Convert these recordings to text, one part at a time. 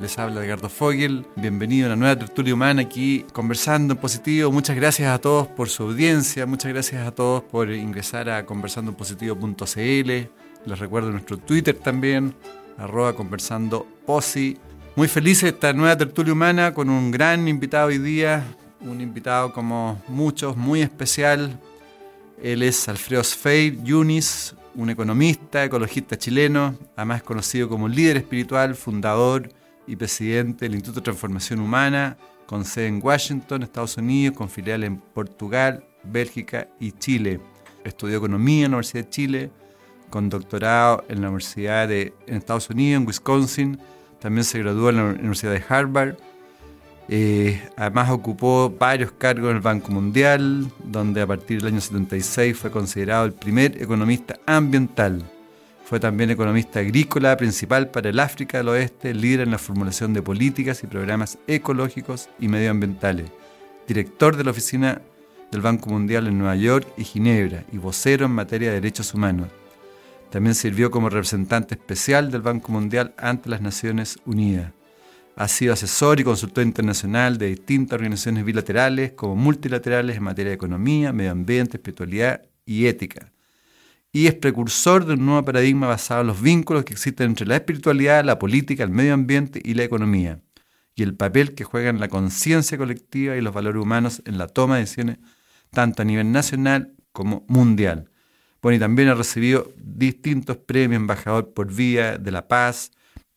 Les habla Edgardo Fogel, bienvenido a la nueva tertulia humana aquí conversando en positivo. Muchas gracias a todos por su audiencia, muchas gracias a todos por ingresar a conversandoenpositivo.cl. Les recuerdo nuestro Twitter también, arroba. Muy feliz esta nueva tertulia humana con un gran invitado hoy día, un invitado como muchos, muy especial. Él es Alfredo Sfeir Yunis, un economista, ecologista chileno, además conocido como líder espiritual, fundador y presidente del Instituto de Transformación Humana, con sede en Washington, Estados Unidos, con filiales en Portugal, Bélgica y Chile. Estudió economía en la Universidad de Chile, con doctorado en la Universidad de Estados Unidos, en Wisconsin. También se graduó en la Universidad de Harvard. Eh, además ocupó varios cargos en el Banco Mundial, donde a partir del año 76 fue considerado el primer economista ambiental fue también economista agrícola principal para el África del Oeste, líder en la formulación de políticas y programas ecológicos y medioambientales, director de la oficina del Banco Mundial en Nueva York y Ginebra y vocero en materia de derechos humanos. También sirvió como representante especial del Banco Mundial ante las Naciones Unidas. Ha sido asesor y consultor internacional de distintas organizaciones bilaterales como multilaterales en materia de economía, medio ambiente, espiritualidad y ética y es precursor de un nuevo paradigma basado en los vínculos que existen entre la espiritualidad, la política, el medio ambiente y la economía, y el papel que juegan la conciencia colectiva y los valores humanos en la toma de decisiones tanto a nivel nacional como mundial. Bueno, y también ha recibido distintos premios, embajador por vía de la paz,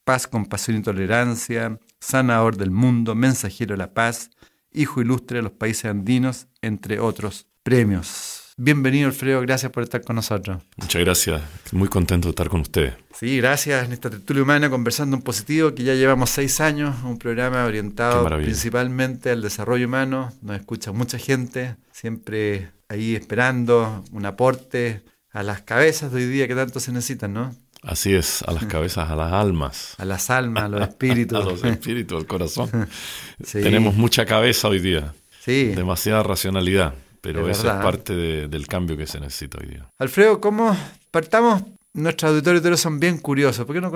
paz, compasión y tolerancia, sanador del mundo, mensajero de la paz, hijo ilustre de los países andinos, entre otros premios. Bienvenido, Alfredo, gracias por estar con nosotros. Muchas gracias, muy contento de estar con ustedes. Sí, gracias en esta tertulia humana conversando en positivo, que ya llevamos seis años, un programa orientado principalmente al desarrollo humano, nos escucha mucha gente, siempre ahí esperando un aporte a las cabezas de hoy día que tanto se necesitan, ¿no? Así es, a las cabezas, a las almas. A las almas, a los espíritus. a los espíritus, al corazón. Tenemos mucha cabeza hoy día. Sí. Demasiada racionalidad pero eso es parte del cambio que se necesita hoy día. Alfredo, ¿cómo partamos? Nuestros auditores son bien curiosos. ¿Por qué no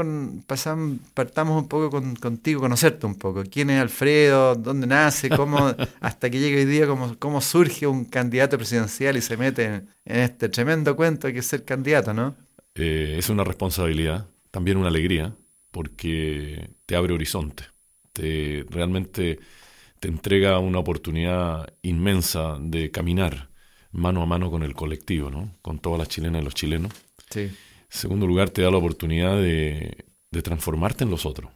partamos un poco contigo, conocerte un poco? ¿Quién es Alfredo? ¿Dónde nace? ¿Cómo, hasta que llegue hoy día, cómo, cómo surge un candidato presidencial y se mete en, este tremendo cuento que es ser candidato, ¿no? Eh, es una responsabilidad, también una alegría, porque te abre horizonte. Te realmente te entrega una oportunidad inmensa de caminar mano a mano con el colectivo, ¿no? con todas las chilenas y los chilenos. En segundo lugar, te da la oportunidad de, transformarte en los otros,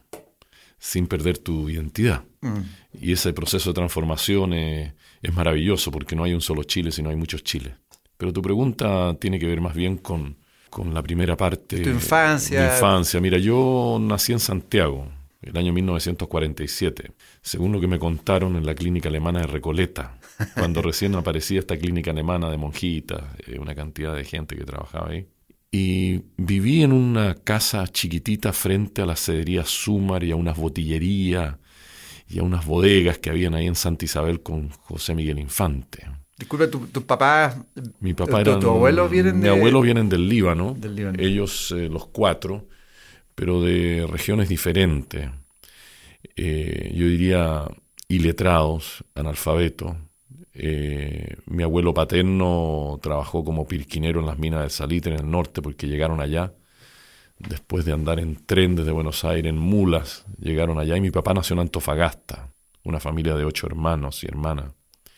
sin perder tu identidad. Mm. Y ese proceso de transformación es, maravilloso porque no hay un solo Chile, sino hay muchos Chiles. Pero tu pregunta tiene que ver más bien con, con la primera parte. Tu infancia. Mi infancia. Mira, yo nací en Santiago, el año 1947, según lo que me contaron en la clínica alemana de Recoleta, cuando recién aparecía esta clínica alemana de monjitas, eh, una cantidad de gente que trabajaba ahí. Y viví en una casa chiquitita frente a la cedería Sumar y a unas botillerías y a unas bodegas que habían ahí en Santa Isabel con José Miguel Infante. Disculpe, ¿tus tu papás, mi papá tu, tu abuelo vienen Mi abuelo vienen del Líbano, ellos eh, los cuatro, pero de regiones diferentes. Eh, yo diría iletrados, analfabetos. Eh, mi abuelo paterno trabajó como pirquinero en las minas de Salitre en el norte porque llegaron allá. Después de andar en tren desde Buenos Aires, en mulas, llegaron allá. Y mi papá nació en Antofagasta, una familia de ocho hermanos y hermanas.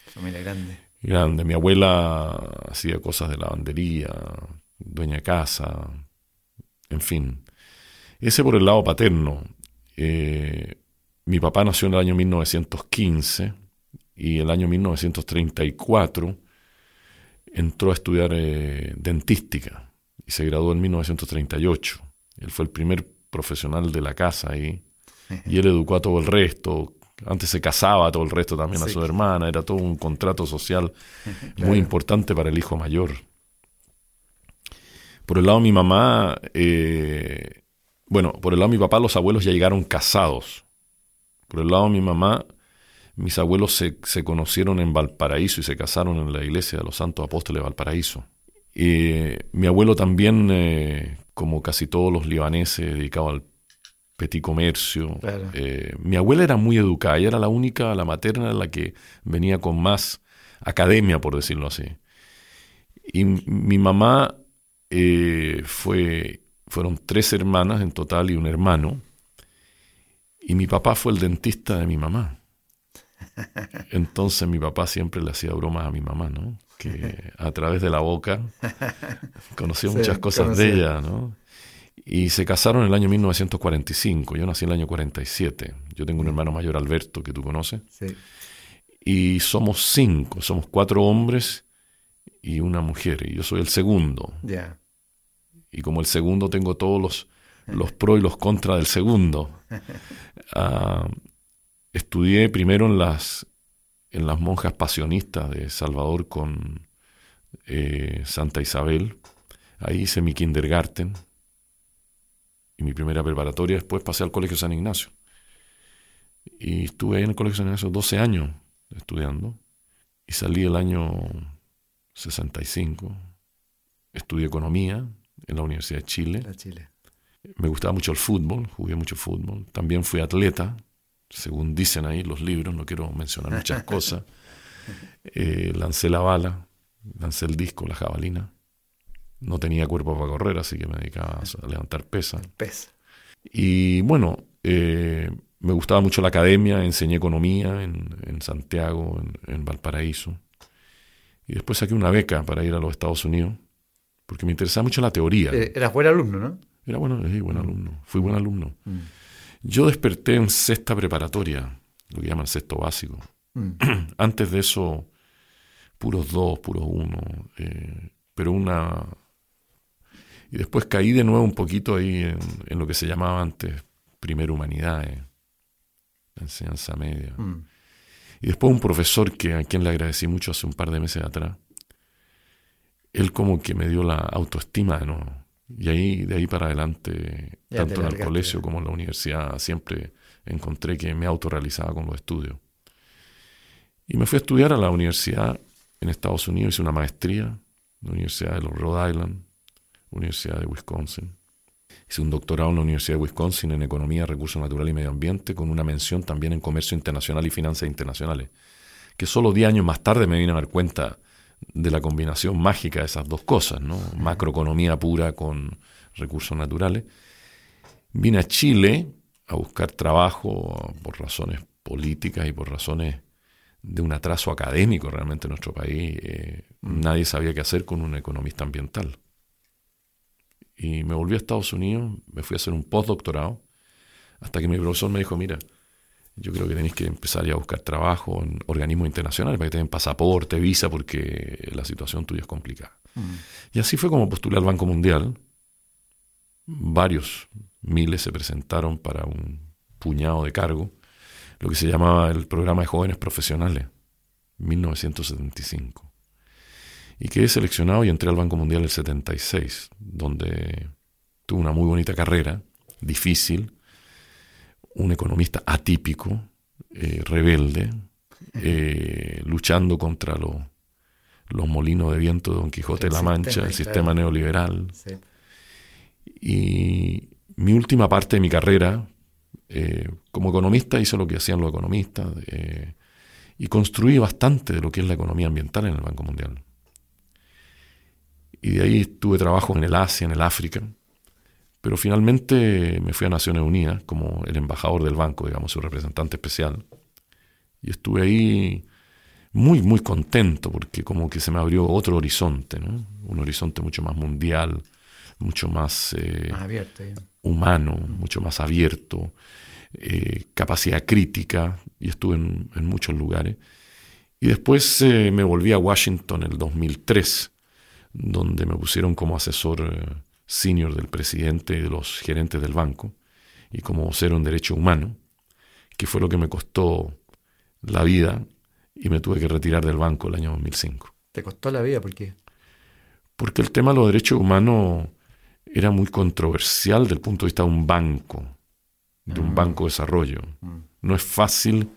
Familia grande. Grande. Mi abuela hacía cosas de lavandería, dueña de casa, en fin. Ese por el lado paterno. Eh, mi papá nació en el año 1915 y el año 1934 entró a estudiar eh, dentística y se graduó en 1938. Él fue el primer profesional de la casa ahí y él educó a todo el resto, Antes se casaba todo el resto también a su hermana, era todo un contrato social muy importante para el hijo mayor. Por el lado de mi mamá, eh, bueno, por el lado de mi papá los abuelos ya llegaron casados. Por el lado de mi mamá, mis abuelos se, se conocieron en Valparaíso y se casaron en la iglesia de los Santos Apóstoles de Valparaíso. Y mi abuelo también, eh, como casi todos los libaneses, dedicado al petit comercio. Eh, mi abuela era muy educada, ella era la única, la materna, la que venía con más academia, por decirlo así. Y mi mamá eh, fue, fueron tres hermanas en total y un hermano. Y mi papá fue el dentista de mi mamá. Entonces mi papá siempre le hacía bromas a mi mamá, ¿no? Que a través de la boca conoció muchas cosas de ella, ¿no? Y se casaron en el año 1945. Yo nací en el año 47. Yo tengo un hermano mayor, Alberto, que tú conoces. Sí. Y somos cinco. Somos cuatro hombres y una mujer. Y yo soy el segundo. Ya. Y como el segundo tengo todos los, los pros y los contras del segundo. Uh, estudié primero en las, en las monjas pasionistas de Salvador con eh, Santa Isabel. Ahí hice mi kindergarten y mi primera preparatoria. Después pasé al Colegio San Ignacio. Y estuve ahí en el Colegio San Ignacio 12 años estudiando. Y salí el año 65. Estudié economía en la Universidad de Chile. Chile. Me gustaba mucho el fútbol, jugué mucho fútbol. También fui atleta, según dicen ahí los libros, no quiero mencionar muchas cosas. Eh, lancé la bala, lancé el disco, la jabalina. No tenía cuerpo para correr, así que me dedicaba a levantar pesas. Y bueno, eh, me gustaba mucho la academia, enseñé economía en, Santiago, en, Valparaíso. Y después saqué una beca para ir a los Estados Unidos, porque me interesaba mucho la teoría. Eh, eras buen alumno, ¿no? Era bueno, sí, buen alumno. Fui buen alumno. Mm. Yo desperté en sexta preparatoria, lo que llaman sexto básico. Mm. Antes de eso, puros dos, puros uno. Eh, pero una y después caí de nuevo un poquito ahí en, lo que se llamaba antes primera humanidad, la enseñanza media. Mm. Y después un profesor que a quien le agradecí mucho hace un par de meses atrás, él como que me dio la autoestima de nuevo. Y ahí, de ahí para adelante, tanto en el colegio como en la universidad, siempre encontré que me autorrealizaba con los estudios. Y me fui a estudiar a la universidad en Estados Unidos, hice una maestría en la Universidad de los Rhode Island, Universidad de Wisconsin. Hice un doctorado en la Universidad de Wisconsin en Economía, Recursos Naturales y Medio Ambiente, con una mención también en Comercio Internacional y Finanzas Internacionales, que solo 10 años más tarde me vine a dar cuenta de la combinación mágica de esas dos cosas, ¿no? macroeconomía pura con recursos naturales. Vine a Chile a buscar trabajo por razones políticas y por razones de un atraso académico realmente en nuestro país. Eh, nadie sabía qué hacer con un economista ambiental. Y me volví a Estados Unidos, me fui a hacer un postdoctorado, hasta que mi profesor me dijo, mira, yo creo que tenéis que empezar ya a buscar trabajo en organismos internacionales para que te den pasaporte, visa, porque la situación tuya es complicada. Mm. Y así fue como postulé al Banco Mundial. Varios miles se presentaron para un puñado de cargo, lo que se llamaba el programa de jóvenes profesionales, 1975 y quedé seleccionado y entré al Banco Mundial el 76, donde tuve una muy bonita carrera, difícil, un economista atípico, eh, rebelde, eh, luchando contra los molinos de viento de Don Quijote de la Mancha, el sistema neoliberal. Y mi última parte de mi carrera, eh, como economista, hice lo que hacían los economistas y construí bastante de lo que es la economía ambiental en el Banco Mundial. Y de ahí tuve trabajo en el Asia, en el África. Pero finalmente me fui a Naciones Unidas como el embajador del banco, digamos, su representante especial. Y estuve ahí muy, muy contento porque como que se me abrió otro horizonte, ¿no? Un horizonte mucho más mundial, mucho más, eh, humano, mucho más abierto, eh, capacidad crítica, y estuve en, muchos lugares. Y después eh, me volví a Washington en el 2003 donde me pusieron como asesor senior del presidente y de los gerentes del banco y como ser un derecho humano, que fue lo que me costó la vida y me tuve que retirar del banco el año 2005. ¿Te costó la vida? ¿Por qué? Porque el tema de los derechos humanos era muy controversial desde el punto de vista de un banco, de un Mm. banco de desarrollo. Mm. No es fácil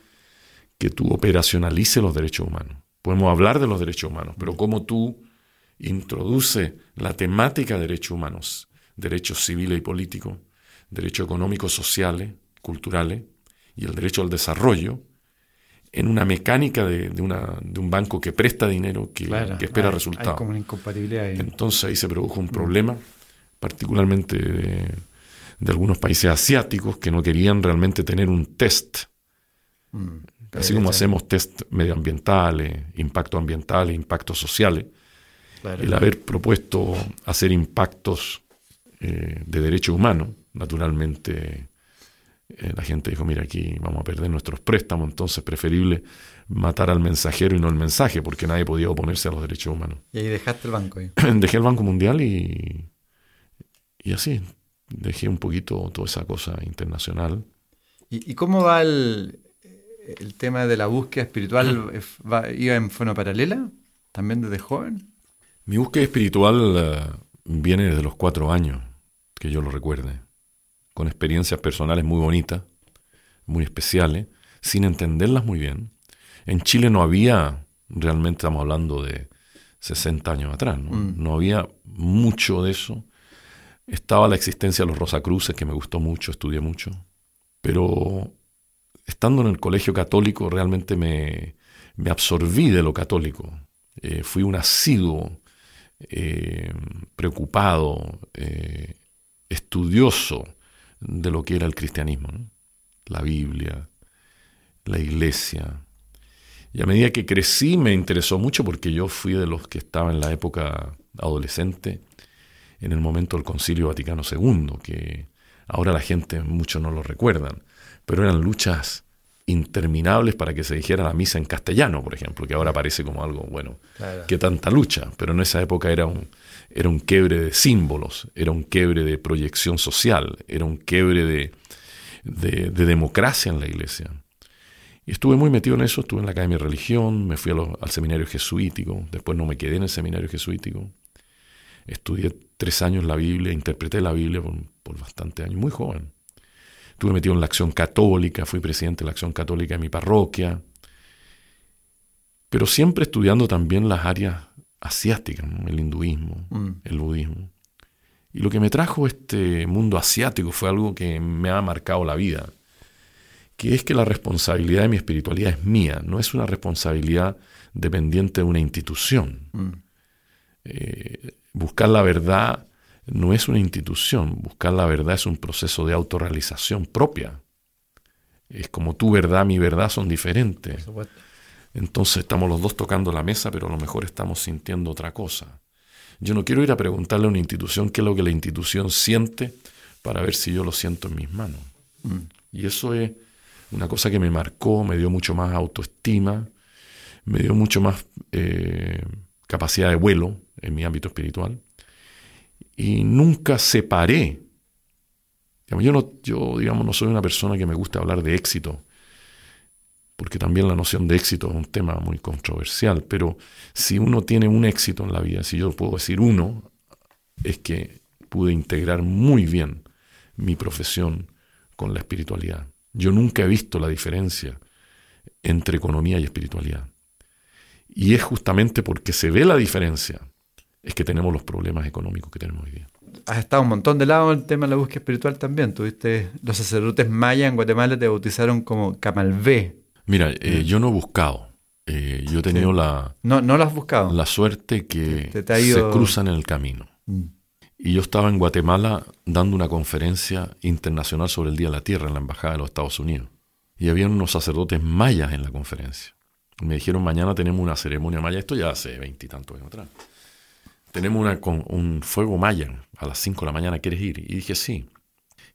que tú operacionalices los derechos humanos. Podemos hablar de los derechos humanos, pero cómo tú introduces la temática de derechos humanos, derechos civiles y políticos, derechos económicos, sociales, culturales y el derecho al desarrollo en una mecánica de, de una, de un banco que presta dinero, que, Claro, que espera hay- resultados. Hay como una incompatibilidad ahí. Entonces ahí se produjo un problema, particularmente de, de algunos países asiáticos que no querían realmente tener un test, Mm. así como hacemos test medioambientales, impactos ambientales, impactos sociales. Claro. El haber propuesto hacer impactos eh, de derechos humanos, naturalmente eh, la gente dijo, mira, aquí vamos a perder nuestros préstamos, entonces es preferible matar al mensajero y no el mensaje, porque nadie podía oponerse a los derechos humanos. Y ahí dejaste el banco. dejé el Banco Mundial y, y así, dejé un poquito toda esa cosa internacional. ¿Y, y cómo va el, el tema de la búsqueda espiritual? Va- ¿Iba en forma paralela? ¿También desde joven? Mi búsqueda espiritual eh, viene desde los cuatro años, que yo lo recuerde, con experiencias personales muy bonitas, muy especiales, sin entenderlas muy bien. En Chile no había, realmente estamos hablando de 60 años atrás, ¿no? Mm. No había mucho de eso. Estaba la existencia de los Rosacruces, que me gustó mucho, estudié mucho. Pero estando en el colegio católico realmente me, me absorbí de lo católico. Eh, fui un asiduo, eh, preocupado, eh, estudioso de lo que era el cristianismo, la Biblia, la iglesia. Y a medida que crecí me interesó mucho porque yo fui de los que estaba en la época adolescente, en el momento del Concilio Vaticano II, que ahora la gente mucho no lo recuerdan, pero eran luchas interminables para que se dijera la misa en castellano, por ejemplo, que ahora parece como algo, bueno, Claro. que tanta lucha, pero en esa época era un, era un quiebre de símbolos, era un quiebre de proyección social, era un quiebre de, de, de democracia en la iglesia. Y estuve muy metido en eso, estuve en la Academia de Religión, me fui al seminario jesuítico, después no me quedé en el seminario jesuítico, estudié tres años la Biblia, interpreté la Biblia por, por bastante años, muy joven. Estuve metido en la acción católica, fui presidente de la acción católica de mi parroquia, pero siempre estudiando también las áreas asiáticas, ¿no? el hinduismo, Mm. el budismo. Y lo que me trajo este mundo asiático fue algo que me ha marcado la vida, que es que la responsabilidad de mi espiritualidad es mía, no es una responsabilidad dependiente de una institución. Mm. Eh, buscar la verdad no es una institución, buscar la verdad es un proceso de autorrealización propia. Es como tu verdad, mi verdad son diferentes. Entonces estamos los dos tocando la mesa, pero a lo mejor estamos sintiendo otra cosa. Yo no quiero ir a preguntarle a una institución qué es lo que la institución siente para ver si yo lo siento en mis manos. Mm. Y eso es una cosa que me marcó, me dio mucho más autoestima, me dio mucho más eh, capacidad de vuelo en mi ámbito espiritual. Y nunca separé. Yo, no, yo, digamos, no soy una persona que me gusta hablar de éxito, porque también la noción de éxito es un tema muy controversial, pero si uno tiene un éxito en la vida, si yo puedo decir uno, es que pude integrar muy bien mi profesión con la espiritualidad. Yo nunca he visto la diferencia entre economía y espiritualidad. Y es justamente porque se ve la diferencia, es que tenemos los problemas económicos que tenemos hoy día. Has estado un montón de lado en el tema de la búsqueda espiritual también. Tuviste los sacerdotes mayas en Guatemala te bautizaron como Camalvé. Mira, eh, yo no he buscado. Eh, yo he tenido Sí. la, No, no lo has buscado. la suerte que Te- te ha ido- se cruzan en el camino. Mm. Y yo estaba en Guatemala dando una conferencia internacional sobre el Día de la Tierra en la Embajada de los Estados Unidos. Y había unos sacerdotes mayas en la conferencia. Me dijeron, mañana tenemos una ceremonia maya. Esto ya hace veintitantos años atrás. Tenemos una, con, un fuego maya a las 5 de la mañana. ¿Quieres ir? Y dije, sí.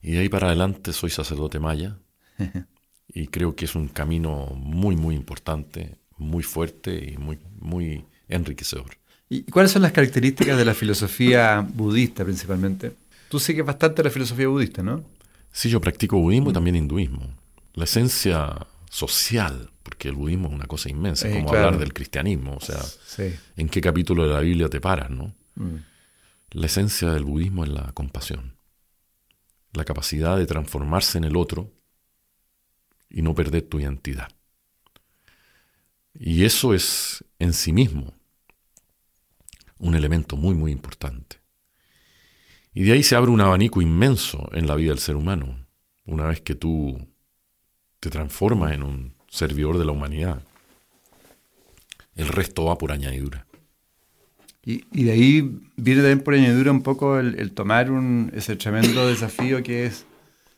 Y de ahí para adelante soy sacerdote maya. y creo que es un camino muy, muy importante, muy fuerte y muy, muy enriquecedor. ¿Y cuáles son las características de la filosofía budista principalmente? Tú sigues bastante la filosofía budista, ¿no? Sí, yo practico budismo y también hinduismo. La esencia social, porque que el budismo es una cosa inmensa, es como hablar del cristianismo, o sea, ¿en qué capítulo de la Biblia te paras, no? Mm. La esencia del budismo es la compasión, la capacidad de transformarse en el otro y no perder tu identidad. Y eso es en sí mismo un elemento muy, muy importante. Y de ahí se abre un abanico inmenso en la vida del ser humano, una vez que tú te transformas en un servidor de la humanidad. El resto va por añadidura. Y, de ahí viene también por añadidura un poco el, tomar un, ese tremendo desafío que es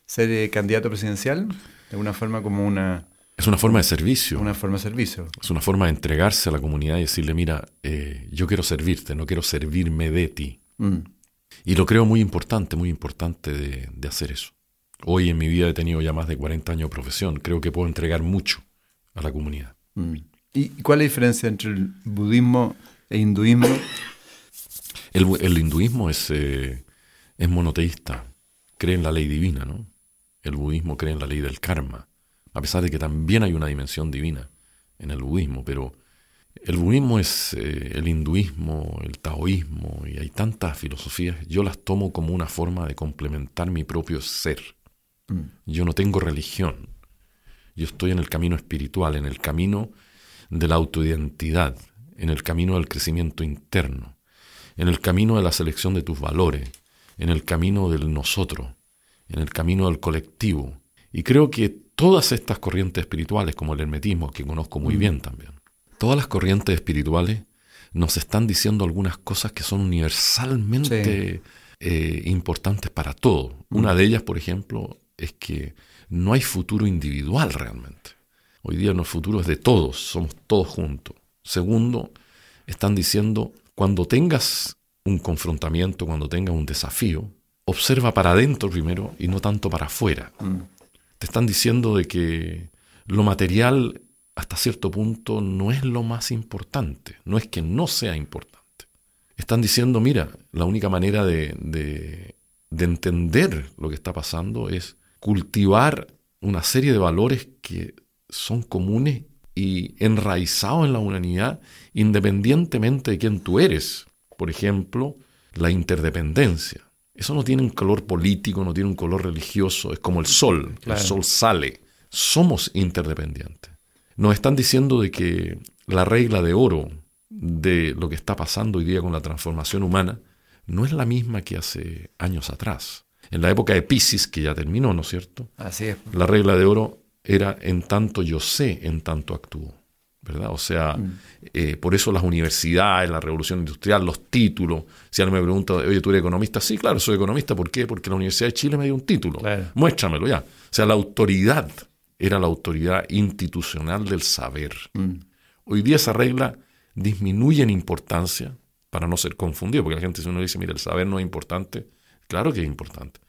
ser eh, candidato presidencial, de alguna forma como una... Es una forma de servicio. Una forma de servicio. Es una forma de entregarse a la comunidad y decirle, mira, eh, yo quiero servirte, no quiero servirme de ti. Mm. Y lo creo muy importante, muy importante de, hacer eso. Hoy en mi vida he tenido ya más de 40 años de profesión. Creo que puedo entregar mucho a la comunidad. Mm. ¿Y cuál es la diferencia entre el budismo e hinduismo? El, hinduismo es, eh, es monoteísta, cree en la ley divina, ¿no? El budismo cree en la ley del karma, a pesar de que también hay una dimensión divina en el budismo, pero el budismo es eh, el hinduismo, el taoísmo, y hay tantas filosofías, yo las tomo como una forma de complementar mi propio ser. Mm. Yo no tengo religión, yo estoy en el camino espiritual, en el camino de la autoidentidad, en el camino del crecimiento interno, en el camino de la selección de tus valores, en el camino del nosotros, en el camino del colectivo. Y creo que todas estas corrientes espirituales, como el hermetismo, que conozco muy mm. bien también, todas las corrientes espirituales nos están diciendo algunas cosas que son universalmente eh, importantes para todo. Una de ellas, por ejemplo, es que no hay futuro individual realmente. Hoy día no, el futuro es de todos, somos todos juntos. Segundo, están diciendo, cuando tengas un confrontamiento, cuando tengas un desafío, observa para adentro primero y no tanto para afuera. Mm. Te están diciendo de que lo material hasta cierto punto no es lo más importante, no es que no sea importante. Están diciendo, mira, la única manera de, de, entender lo que está pasando es cultivar una serie de valores que son comunes y enraizados en la humanidad independientemente de quién tú eres. Por ejemplo, la interdependencia. Eso no tiene un color político, no tiene un color religioso, es como el sol, el sol sale. Somos interdependientes. Nos están diciendo de que la regla de oro de lo que está pasando hoy día con la transformación humana no es la misma que hace años atrás. En la época de Pisces, que ya terminó, ¿no es cierto? Así es. La regla de oro era en tanto yo sé, en tanto actúo. ¿verdad? O sea, mm. eh, por eso las universidades, la revolución industrial, los títulos. Si alguien me pregunta, oye, ¿tú eres economista? Sí, claro, soy economista. ¿Por qué? Porque la Universidad de Chile me dio un título. Muéstramelo ya. O sea, la autoridad era la autoridad institucional del saber. Mm. Hoy día esa regla disminuye en importancia para no ser confundido, porque la gente si uno dice, mira, el saber no es importante, claro que es importante,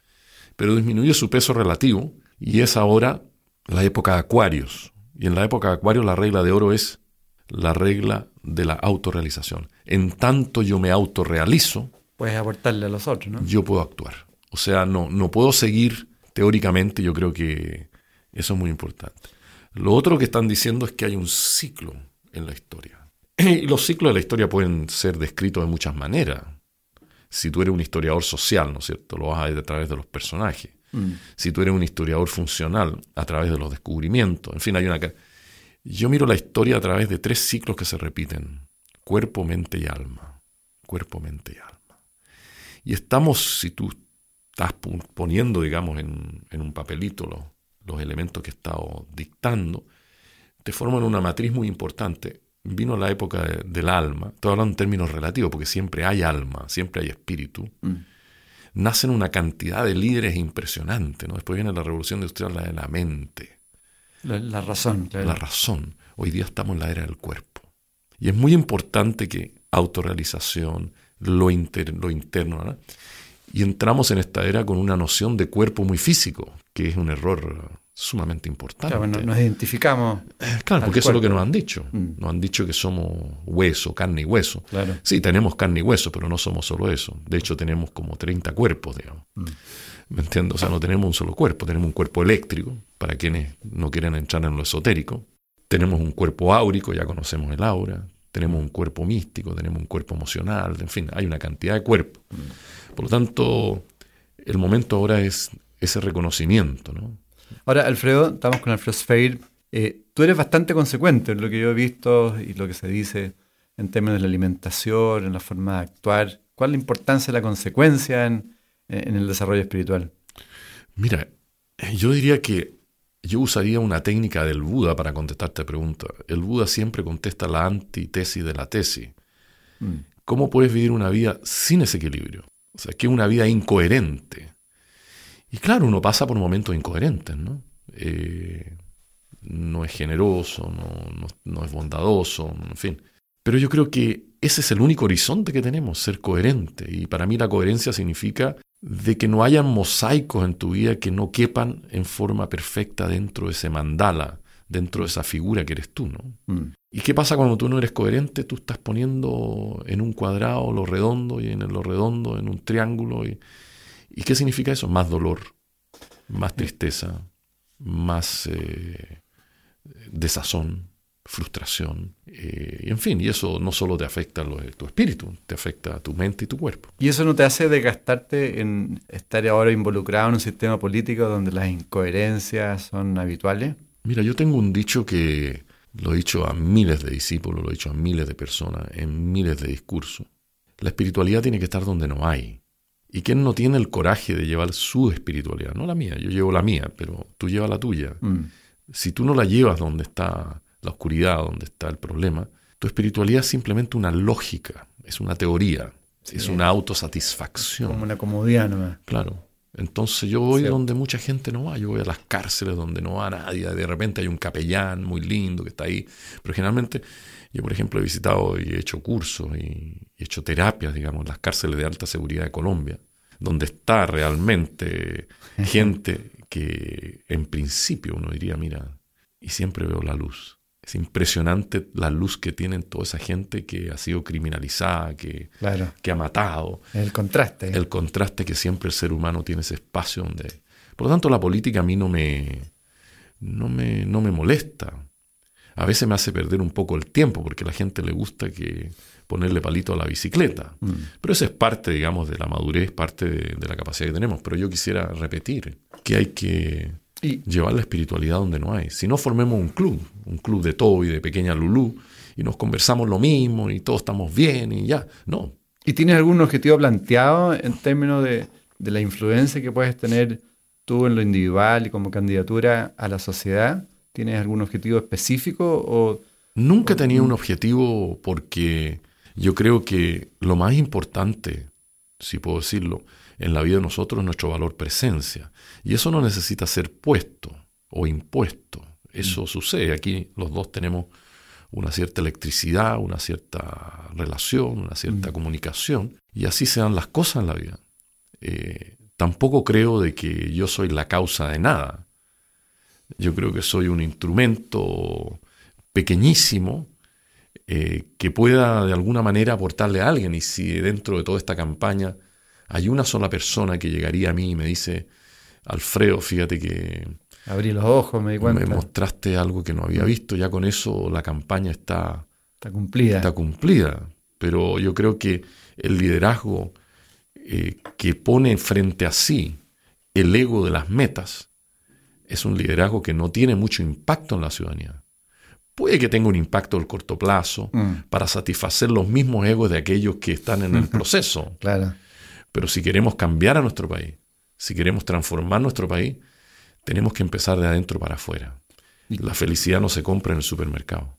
pero disminuye su peso relativo y es ahora la época de Acuarios. Y en la época de Acuario la regla de oro es la regla de la autorrealización. En tanto yo me autorrealizo, puedes aportarle a los otros, ¿no? Yo puedo actuar. O sea, no, no puedo seguir teóricamente, yo creo que eso es muy importante. Lo otro que están diciendo es que hay un ciclo en la historia. Y los ciclos de la historia pueden ser descritos de muchas maneras. Si tú eres un historiador social, ¿no es cierto? Lo vas a ver a través de los personajes. Mm. Si tú eres un historiador funcional, a través de los descubrimientos. En fin, hay una... Yo miro la historia a través de tres ciclos que se repiten. Cuerpo, mente y alma. Cuerpo, mente y alma. Y estamos, si tú estás poniendo, digamos, en, en un papelito los, los elementos que he estado dictando, te forman una matriz muy importante. Vino la época del alma, estoy hablando en términos relativos, porque siempre hay alma, siempre hay espíritu. Mm. Nacen una cantidad de líderes impresionantes, ¿no? Después viene la revolución industrial, la de la mente. La, razón. La razón. Hoy día estamos en la era del cuerpo. Y es muy importante que autorrealización, lo, lo interno, ¿no? Y entramos en esta era con una noción de cuerpo muy físico, que es un error sumamente importante. Claro, nos identificamos. Claro, porque eso es lo que nos han dicho. Mm. Nos han dicho que somos hueso, carne y hueso. Claro. Sí, tenemos carne y hueso, pero no somos solo eso. De hecho, tenemos como 30 cuerpos, digamos. Mm. ¿Me entiendes? O sea, no tenemos un solo cuerpo, tenemos un cuerpo eléctrico, para quienes no quieren entrar en lo esotérico. tenemos un cuerpo áurico, ya conocemos el aura, tenemos un cuerpo místico, tenemos un cuerpo emocional, en fin, hay una cantidad de cuerpos. Por lo tanto, el momento ahora es ese reconocimiento. ¿no? Ahora, Alfredo, estamos con Alfredo Sfeir. Eh, tú eres bastante consecuente en lo que yo he visto y lo que se dice en términos de la alimentación, en la forma de actuar. ¿Cuál es la importancia de la consecuencia en, en el desarrollo espiritual? Mira, yo diría que yo usaría una técnica del Buda para contestarte esta pregunta. El Buda siempre contesta la antitesis de la tesis. Mm. ¿Cómo puedes vivir una vida sin ese equilibrio? O sea, que es una vida incoherente. Y claro, uno pasa por momentos incoherentes, ¿no? Eh, no es generoso, no, no, es bondadoso, en fin. Pero yo creo que ese es el único horizonte que tenemos, ser coherente. Y para mí la coherencia significa de que no hayan mosaicos en tu vida que no quepan en forma perfecta dentro de ese mandala, dentro de esa figura que eres tú, ¿no? Mm. ¿Y qué pasa cuando tú no eres coherente? Tú estás poniendo en un cuadrado lo redondo y en lo redondo en un triángulo. ¿Y, ¿y qué significa eso? Más dolor, más tristeza, más eh, desazón, frustración, eh, en fin, y eso no solo te afecta a tu espíritu, te afecta a tu mente y tu cuerpo. ¿Y eso no te hace desgastarte en estar ahora involucrado en un sistema político donde las incoherencias son habituales? Mira, yo tengo un dicho que lo he dicho a miles de discípulos, lo he dicho a miles de personas, en miles de discursos. La espiritualidad tiene que estar donde no hay. ¿Y quién no tiene el coraje de llevar su espiritualidad? No la mía, yo llevo la mía, pero tú llevas la tuya. Mm. Si tú no la llevas donde está la oscuridad, donde está el problema, tu espiritualidad es simplemente una lógica, es una teoría, es una autosatisfacción. Como una comodidad nomás. Claro. Entonces yo voy donde mucha gente no va, yo voy a las cárceles donde no va nadie, de repente hay un capellán muy lindo que está ahí, pero generalmente yo por ejemplo he visitado y he hecho cursos y he hecho terapias, digamos, en las cárceles de alta seguridad de Colombia, donde está realmente gente que en principio uno diría, mira, y siempre veo la luz. Es impresionante la luz que tienen toda esa gente que ha sido criminalizada, que, que ha matado. El contraste. El contraste que siempre el ser humano tiene ese espacio donde... Por lo tanto, la política a mí no me, no me, no me molesta. A veces me hace perder un poco el tiempo porque a la gente le gusta que ponerle palito a la bicicleta. Mm. Pero eso es parte, digamos, de la madurez, parte de la capacidad que tenemos. Pero yo quisiera repetir que hay que y llevar la espiritualidad donde no hay. Si no formemos un club, un club de todo y de pequeña Lulú, y nos conversamos lo mismo y todos estamos bien y ya. No. ¿Y tienes algún objetivo planteado en términos de, la influencia que puedes tener tú en lo individual y como candidatura a la sociedad? ¿Tienes algún objetivo específico o...? Nunca tenido un objetivo porque yo creo que lo más importante, si puedo decirlo, en la vida de nosotros es nuestro valor presencia. Y eso no necesita ser puesto o impuesto. Eso mm. sucede. Aquí los dos tenemos una cierta electricidad, una cierta relación, una cierta mm. comunicación. Y así se dan las cosas en la vida. Eh, tampoco creo de que yo soy la causa de nada. Yo creo que soy un instrumento pequeñísimo eh, que pueda de alguna manera aportarle a alguien. Y si dentro de toda esta campaña hay una sola persona que llegaría a mí y me dice, Alfredo, fíjate que... Abrí los ojos, me di cuenta. Me mostraste algo que no había visto, ya con eso la campaña está... Está cumplida. Está cumplida. Pero yo creo que el liderazgo eh, que pone frente a sí el ego de las metas es un liderazgo que no tiene mucho impacto en la ciudadanía. Puede que tenga un impacto al corto plazo mm. para satisfacer los mismos egos de aquellos que están en el proceso. claro. Pero si queremos cambiar a nuestro país, si queremos transformar nuestro país, tenemos que empezar de adentro para afuera. La felicidad no se compra en el supermercado.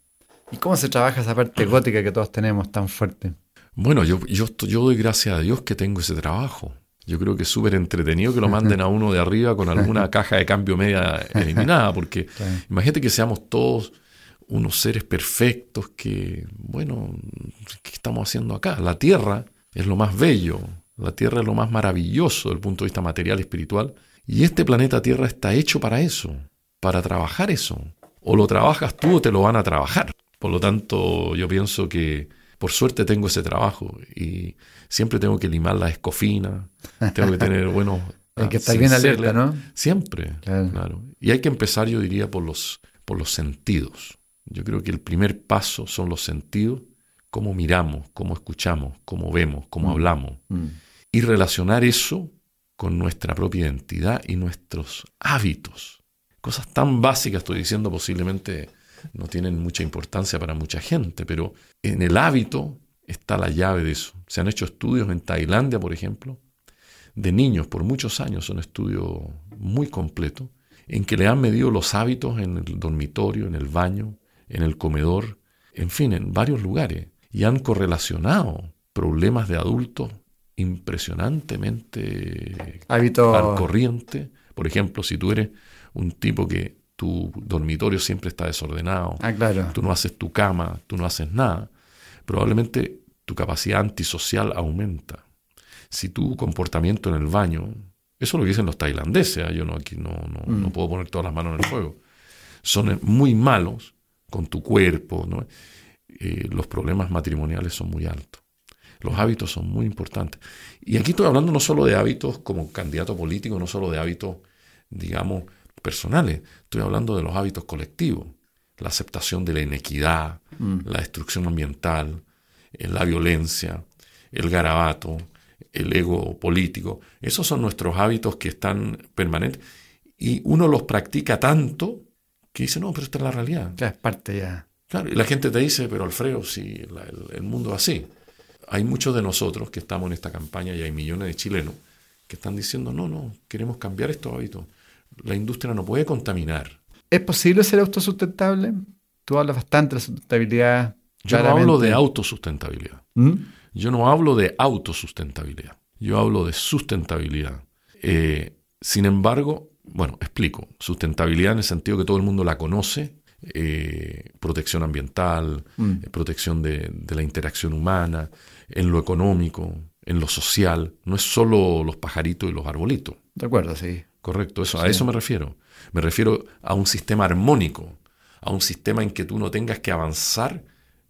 ¿Y cómo se trabaja esa parte gótica que todos tenemos tan fuerte? Bueno, yo, yo, yo doy gracias a Dios que tengo ese trabajo. Yo creo que es súper entretenido que lo manden a uno de arriba con alguna caja de cambio media eliminada, porque imagínate que seamos todos unos seres perfectos que, bueno, ¿qué estamos haciendo acá? La tierra es lo más bello, la Tierra es lo más maravilloso desde el punto de vista material y espiritual. Y este planeta Tierra está hecho para eso, para trabajar eso. O lo trabajas tú o te lo van a trabajar. Por lo tanto, yo pienso que por suerte tengo ese trabajo y siempre tengo que limar la escofina, tengo que tener buenos... hay que estar bien alerta, ¿no? Siempre, claro. Y hay que empezar, yo diría, por los, por los sentidos. Yo creo que el primer paso son los sentidos, cómo miramos, cómo escuchamos, cómo vemos, cómo Mm. hablamos. Mm. Y relacionar eso con nuestra propia identidad y nuestros hábitos. Cosas tan básicas, estoy diciendo, posiblemente no tienen mucha importancia para mucha gente, pero en el hábito está la llave de eso. Se han hecho estudios en Tailandia, por ejemplo, de niños por muchos años, son estudios muy completos, en que le han medido los hábitos en el dormitorio, en el baño, en el comedor, en fin, en varios lugares, y han correlacionado problemas de adultos impresionantemente Hábito. al corriente. Por ejemplo, si tú eres un tipo que tu dormitorio siempre está desordenado, Ah, claro. tú no haces tu cama, tú no haces nada, probablemente tu capacidad antisocial aumenta. Si tu comportamiento en el baño, eso es lo que dicen los tailandeses, ¿ah? yo no, aquí no, no, Mm. no puedo poner todas las manos en el fuego, son eh, muy malos con tu cuerpo, ¿no? Eh, los problemas matrimoniales son muy altos. Los hábitos son muy importantes. Y aquí estoy hablando no solo de hábitos como candidato político, no solo de hábitos, digamos, personales, estoy hablando de los hábitos colectivos, la aceptación de la inequidad, Mm. la destrucción ambiental, eh, la violencia, el garabato, el ego político. Esos son nuestros hábitos que están permanentes y uno los practica tanto que dice, no, pero esta es la realidad. Ya es parte ya. Claro, y la gente te dice, pero Alfredo, si la- el, el mundo es así. Hay muchos de nosotros que estamos en esta campaña y hay millones de chilenos que están diciendo, no, no, queremos cambiar estos hábitos. La industria no puede contaminar. ¿Es posible ser autosustentable? Tú hablas bastante de la sustentabilidad. Yo no hablo de autosustentabilidad. ¿Mm? Yo no hablo de autosustentabilidad. Yo hablo de sustentabilidad. Eh, sin embargo, bueno, explico. Sustentabilidad en el sentido que todo el mundo la conoce. eh, protección ambiental, Mm. eh, protección de, de la interacción humana, en lo económico, en lo social. No es solo los pajaritos y los arbolitos. De acuerdo, sí. Correcto, eso, a eso me refiero. Me refiero a un sistema armónico, a un sistema en que tú no tengas que avanzar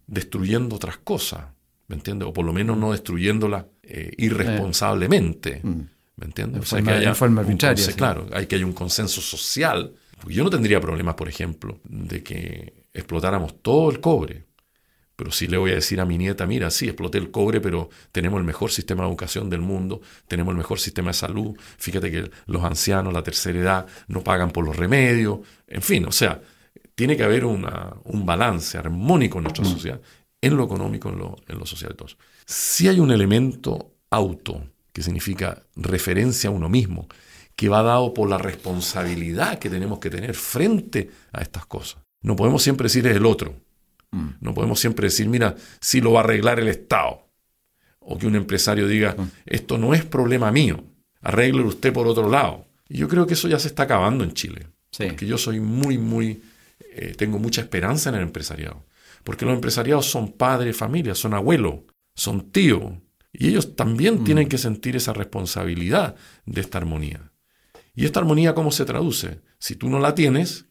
destruyendo otras cosas, ¿me entiendes? O por lo menos no destruyéndolas eh, irresponsablemente, Mm. ¿me entiendes? De forma- de forma un arbitraria, sí. Claro, hay que haya un consenso social. Yo no tendría problemas, por ejemplo, de que explotáramos todo el cobre. Pero sí le voy a decir a mi nieta, mira, sí, exploté el cobre, pero tenemos el mejor sistema de educación del mundo, tenemos el mejor sistema de salud, fíjate que los ancianos, la tercera edad, no pagan por los remedios, en fin, o sea, tiene que haber una- un balance armónico en nuestra sociedad, en lo económico, en lo, en lo social. Entonces, si hay un elemento auto, que significa referencia a uno mismo, que va dado por la responsabilidad que tenemos que tener frente a estas cosas. No podemos siempre decir es el otro. Mm. No podemos siempre decir, mira, si lo va a arreglar el Estado. O que un empresario diga, esto no es problema mío, arréglelo usted por otro lado. Y yo creo que eso ya se está acabando en Chile. Sí. Porque yo soy muy, muy, eh, tengo mucha esperanza en el empresariado. Porque los empresariados son padres, familia, son abuelos, son tíos. Y ellos también tienen que sentir esa responsabilidad de esta armonía. ¿Y esta armonía cómo se traduce? Si tú no la tienes,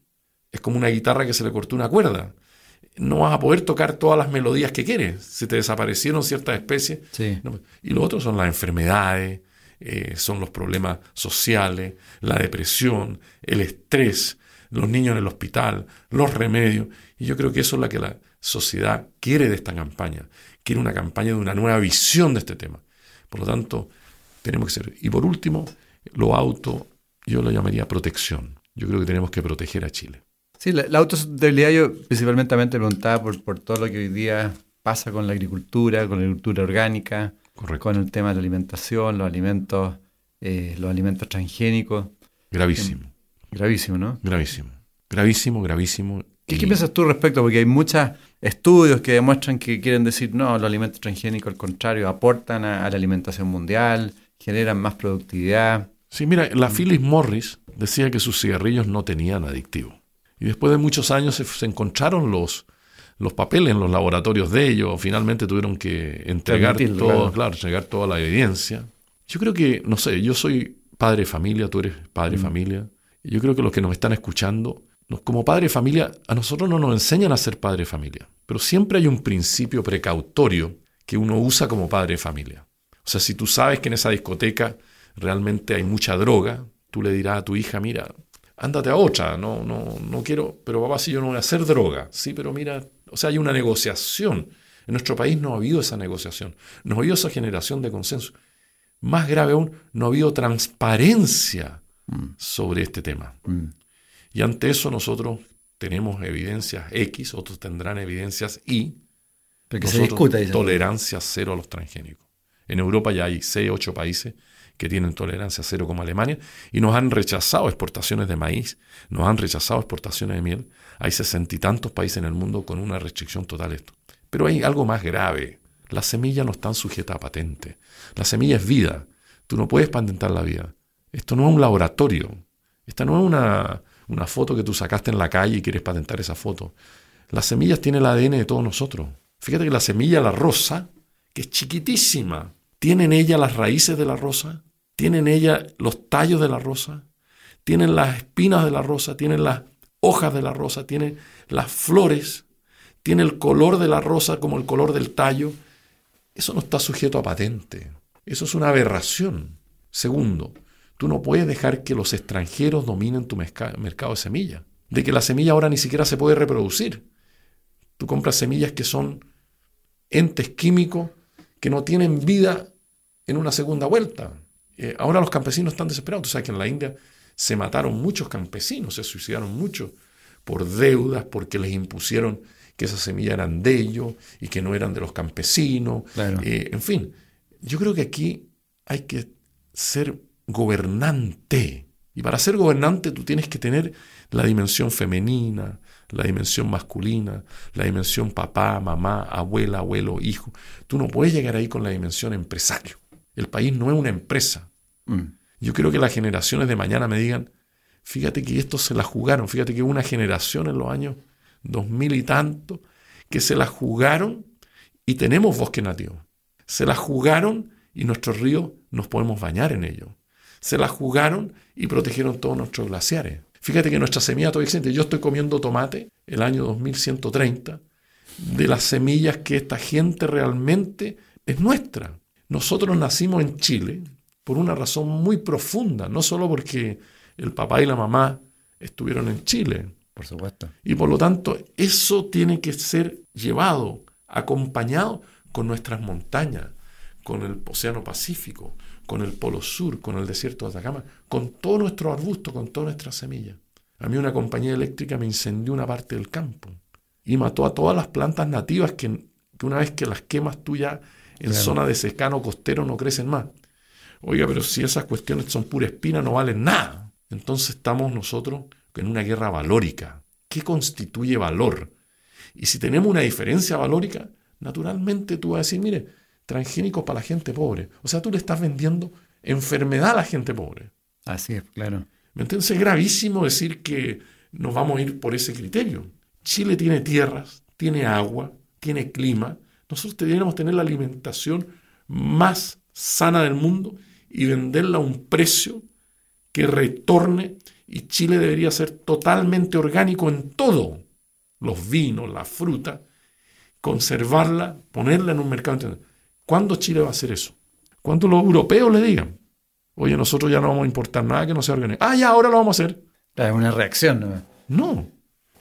es como una guitarra que se le cortó una cuerda. No vas a poder tocar todas las melodías que quieres. Se te desaparecieron ciertas especies. Sí. No, Y lo otro son las enfermedades, eh, son los problemas sociales, la depresión, el estrés, los niños en el hospital, los remedios. Y yo creo que eso es lo que la sociedad quiere de esta campaña. Quiere una campaña de una nueva visión de este tema. Por lo tanto, tenemos que ser. Y por último, lo auto, yo lo llamaría protección. Yo creo que tenemos que proteger a Chile. Sí, la, la autosustentabilidad yo principalmente me preguntaba por, por todo lo que hoy día pasa con la agricultura, con la agricultura orgánica, Correcto. con el tema de la alimentación, los alimentos, eh, los alimentos transgénicos. Gravísimo, Gravísimo, ¿no? gravísimo. Gravísimo, gravísimo. ¿Qué, Y- qué piensas tú respecto? Porque hay muchos estudios que demuestran que quieren decir, no, los alimentos transgénicos al contrario, aportan a, a la alimentación mundial, generan más productividad. Sí, mira, la Phyllis Morris decía que sus cigarrillos no tenían adictivo. Y después de muchos años se, se encontraron los, los papeles en los laboratorios de ellos. Finalmente tuvieron que entregar, todo, claro. claro, entregar toda la evidencia. Yo creo que, no sé, yo soy padre de familia, tú eres padre de familia. Y yo creo que los que nos están escuchando, como padre de familia, a nosotros no nos enseñan a ser padre de familia. Pero siempre hay un principio precautorio que uno usa como padre de familia. O sea, si tú sabes que en esa discoteca realmente hay mucha droga, tú le dirás a tu hija, mira, ándate a otra, no, no, no quiero, pero papá, si yo no voy a hacer droga, sí, pero mira, o sea, hay una negociación. En nuestro país no ha habido esa negociación, no ha habido esa generación de consenso. Más grave aún, no ha habido transparencia mm. sobre este tema. Mm. Y ante eso nosotros tenemos evidencias X, otros tendrán evidencias Y. que se discuta, tolerancia cero a los transgénicos. En Europa ya hay 6, 8 países que tienen tolerancia cero como Alemania y nos han rechazado exportaciones de maíz, nos han rechazado exportaciones de miel. Hay sesenta y tantos países en el mundo con una restricción total esto. Pero hay algo más grave. Las semillas no están sujetas a patente. La semilla es vida. Tú no puedes patentar la vida. Esto no es un laboratorio. Esta no es una, una foto que tú sacaste en la calle y quieres patentar esa foto. Las semillas tienen el ADN de todos nosotros. Fíjate que la semilla, la rosa, que es chiquitísima, tiene en ella las raíces de la rosa, tiene en ella los tallos de la rosa, tiene las espinas de la rosa, tiene las hojas de la rosa, tiene las flores, tiene el color de la rosa como el color del tallo. Eso no está sujeto a patente. Eso es una aberración. Segundo, Tú no puedes dejar que los extranjeros dominen tu mercado de semillas. De que la semilla ahora ni siquiera se puede reproducir. Tú compras semillas que son entes químicos que no tienen vida en una segunda vuelta. Eh, ahora los campesinos están desesperados. Tú sabes que en la India se mataron muchos campesinos, se suicidaron muchos por deudas, porque les impusieron que esas semillas eran de ellos y que no eran de los campesinos. Eh, en fin, yo creo que aquí hay que ser gobernante. Y para ser gobernante tú tienes que tener la dimensión femenina, la dimensión masculina, la dimensión papá, mamá, abuela, abuelo, hijo. Tú no puedes llegar ahí con la dimensión empresario. El país no es una empresa. Mm. Yo quiero que las generaciones de mañana me digan, fíjate que esto se la jugaron, fíjate que una generación en los años dos mil y tanto que se la jugaron y tenemos bosque nativo. Se la jugaron y nuestros ríos nos podemos bañar en ellos se la jugaron y protegieron todos nuestros glaciares. Fíjate que nuestra semilla todavía existe. Yo estoy comiendo tomate el año 2130 de las semillas que esta gente realmente es nuestra. Nosotros nacimos en Chile por una razón muy profunda, no solo porque el papá y la mamá estuvieron en Chile. Por supuesto. Y por lo tanto, eso tiene que ser llevado, acompañado con nuestras montañas, con el Océano Pacífico, con el Polo Sur, con el desierto de Atacama, con todo nuestro arbusto, con todas nuestras semillas. A mí una compañía eléctrica me incendió una parte del campo y mató a todas las plantas nativas que, una vez que las quemas tú ya en zona de secano costero no crecen más. Oiga, pero si esas cuestiones son pura espina, no valen nada. Entonces estamos nosotros en una guerra valórica. ¿Qué constituye valor? Y si tenemos una diferencia valórica, naturalmente tú vas a decir, mire, transgénicos para la gente pobre. O sea, tú le estás vendiendo enfermedad a la gente pobre. Así es, claro. ¿Me entiendes? Es gravísimo decir que nos vamos a ir por ese criterio. Chile tiene tierras, tiene agua, tiene clima. Nosotros deberíamos tener la alimentación más sana del mundo y venderla a un precio que retorne y Chile debería ser totalmente orgánico en todo. Los vinos, la fruta, conservarla, ponerla en un mercado internacional. ¿Cuándo Chile va a hacer eso? Cuando los europeos le digan, oye, nosotros ya no vamos a importar nada que no sea orgánico. Ah, ya, ahora lo vamos a hacer. Es una reacción. ¿no? No.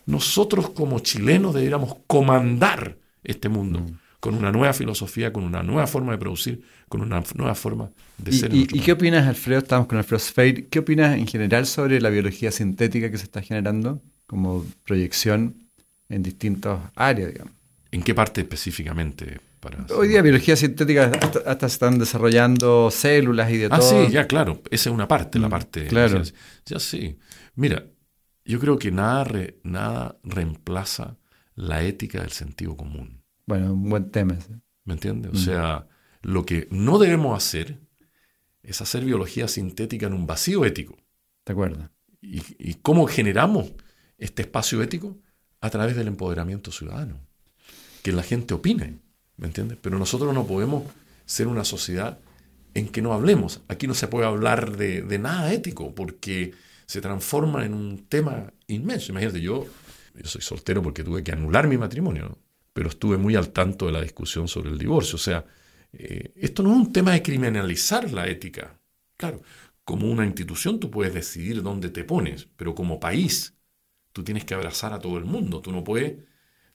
Nosotros como chilenos deberíamos comandar este mundo mm. Con una nueva filosofía, con una nueva forma de producir, con una nueva forma de ser. ¿Y, ¿y qué opinas, Alfredo? Estamos con Alfredo Sfeir. ¿Qué opinas en general sobre la biología sintética que se está generando como proyección en distintas áreas, digamos? ¿En qué parte específicamente? Hoy día biología sintética hasta, se están desarrollando células y de ah, todo. Ah, sí, ya claro. Esa es una parte, la mm, parte. Claro. Ya sí. Mira, yo creo que nada, nada reemplaza la ética del sentido común. Bueno, un buen tema. ¿Me entiendes? O mm. sea, lo que no debemos hacer es hacer biología sintética en un vacío ético. ¿De acuerdo? ¿Y, y cómo generamos este espacio ético? A través del empoderamiento ciudadano. Que la gente opine. ¿Me entiendes? Pero nosotros no podemos ser una sociedad en que no hablemos. Aquí no se puede hablar de, nada ético porque se transforma en un tema inmenso. Imagínate, yo, yo soy soltero porque tuve que anular mi matrimonio, pero estuve muy al tanto de la discusión sobre el divorcio. O sea, eh, esto no es un tema de criminalizar la ética. Claro, como una institución tú puedes decidir dónde te pones, pero como país tú tienes que abrazar a todo el mundo. Tú no puedes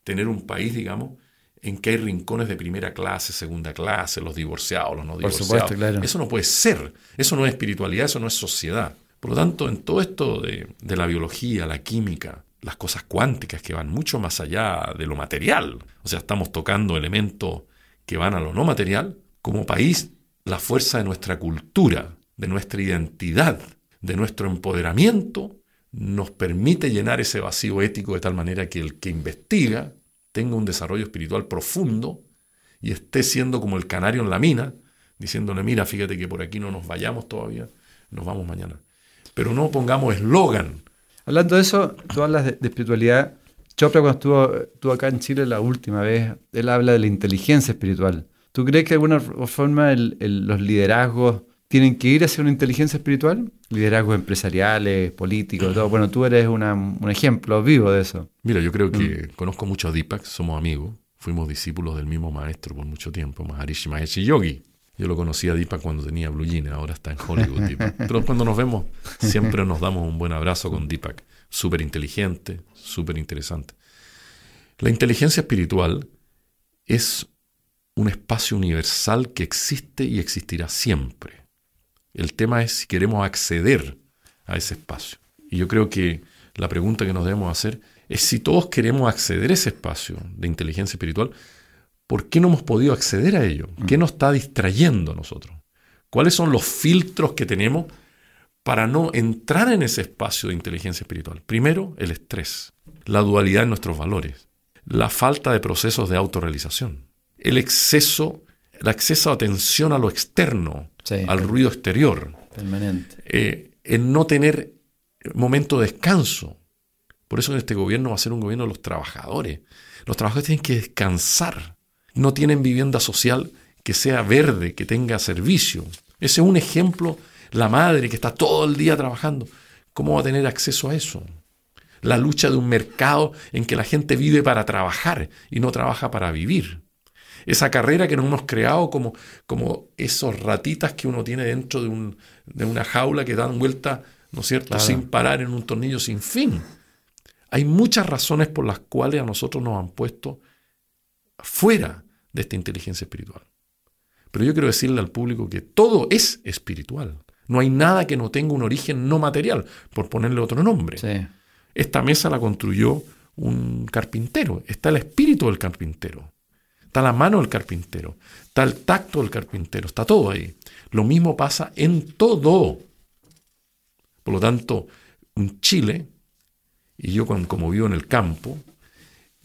tener un país, digamos, en que hay rincones de primera clase, segunda clase, los divorciados, los no divorciados. Eso no puede ser. Eso no es espiritualidad, eso no es sociedad. Por lo tanto, en todo esto de, de la biología, la química, las cosas cuánticas que van mucho más allá de lo material, o sea, estamos tocando elementos que van a lo no material, como país, la fuerza de nuestra cultura, de nuestra identidad, de nuestro empoderamiento, nos permite llenar ese vacío ético de tal manera que el que investiga tenga un desarrollo espiritual profundo y esté siendo como el canario en la mina, diciéndole, mira, fíjate que por aquí no nos vayamos todavía, nos vamos mañana. Pero no pongamos eslogan. Hablando de eso, tú hablas de, espiritualidad. Chopra cuando estuvo, estuvo, acá en Chile la última vez, él habla de la inteligencia espiritual. ¿Tú crees que de alguna forma los liderazgos tienen que ir hacia una inteligencia espiritual? Liderazgos empresariales, políticos, todo. Bueno, tú eres un ejemplo vivo de eso. Mira, yo creo que mm. conozco mucho a Deepak, somos amigos, fuimos discípulos del mismo maestro por mucho tiempo, Maharishi Mahesh Yogi. Yo lo conocí a Deepak cuando tenía Blue Jeans, ahora está en Hollywood Deepak. Pero cuando nos vemos, siempre nos damos un buen abrazo con Deepak. Súper inteligente, súper interesante. La inteligencia espiritual es un espacio universal que existe y existirá siempre. El tema es si queremos acceder a ese espacio. Y yo creo que la pregunta que nos debemos hacer es si todos queremos acceder a ese espacio de inteligencia espiritual, ¿por qué no hemos podido acceder a ello? ¿Qué nos está distrayendo a nosotros? ¿Cuáles son los filtros que tenemos para no entrar en ese espacio de inteligencia espiritual? Primero, el estrés, la dualidad en nuestros valores, la falta de procesos de autorrealización, el exceso, el acceso de atención a lo externo, al ruido exterior, permanente, eh, el no tener momento de descanso. Por eso este gobierno va a ser un gobierno de los trabajadores. Los trabajadores tienen que descansar no tienen vivienda social que sea verde, que tenga servicio. Ese es un ejemplo, la madre que está todo el día trabajando, ¿cómo va a tener acceso a eso? La lucha de un mercado en que la gente vive para trabajar y no trabaja para vivir. Esa carrera que nos hemos creado como, como esos ratitas que uno tiene dentro de, un, de una jaula que dan vuelta, ¿no es cierto?, sin parar en un tornillo sin fin. Hay muchas razones por las cuales a nosotros nos han puesto fuera de esta inteligencia espiritual. Pero yo quiero decirle al público que todo es espiritual. No hay nada que no tenga un origen no material, por ponerle otro nombre. Esta mesa la construyó un carpintero. Está el espíritu del carpintero. Está la mano del carpintero. Está el tacto del carpintero. Está todo ahí. Lo mismo pasa en todo. Por lo tanto, un Chile, y yo como vivo en el campo,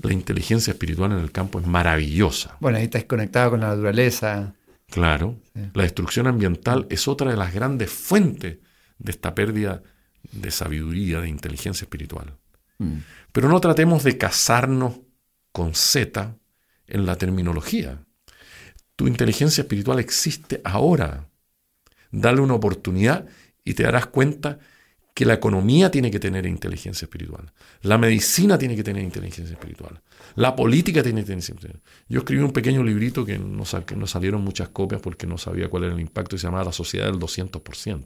la inteligencia espiritual en el campo es maravillosa. Bueno, ahí estás conectado con la naturaleza. Claro. La destrucción ambiental es otra de las grandes fuentes de esta pérdida de sabiduría, de inteligencia espiritual. Mm. Pero no tratemos de casarnos con Z en la terminología. Tu inteligencia espiritual existe ahora. Dale una oportunidad y te darás cuenta que la economía tiene que tener inteligencia espiritual, la medicina tiene que tener inteligencia espiritual, la política tiene inteligencia espiritual. Yo escribí un pequeño librito que no, no salieron muchas copias porque no sabía cuál era el impacto y se llamaba La sociedad del 200%.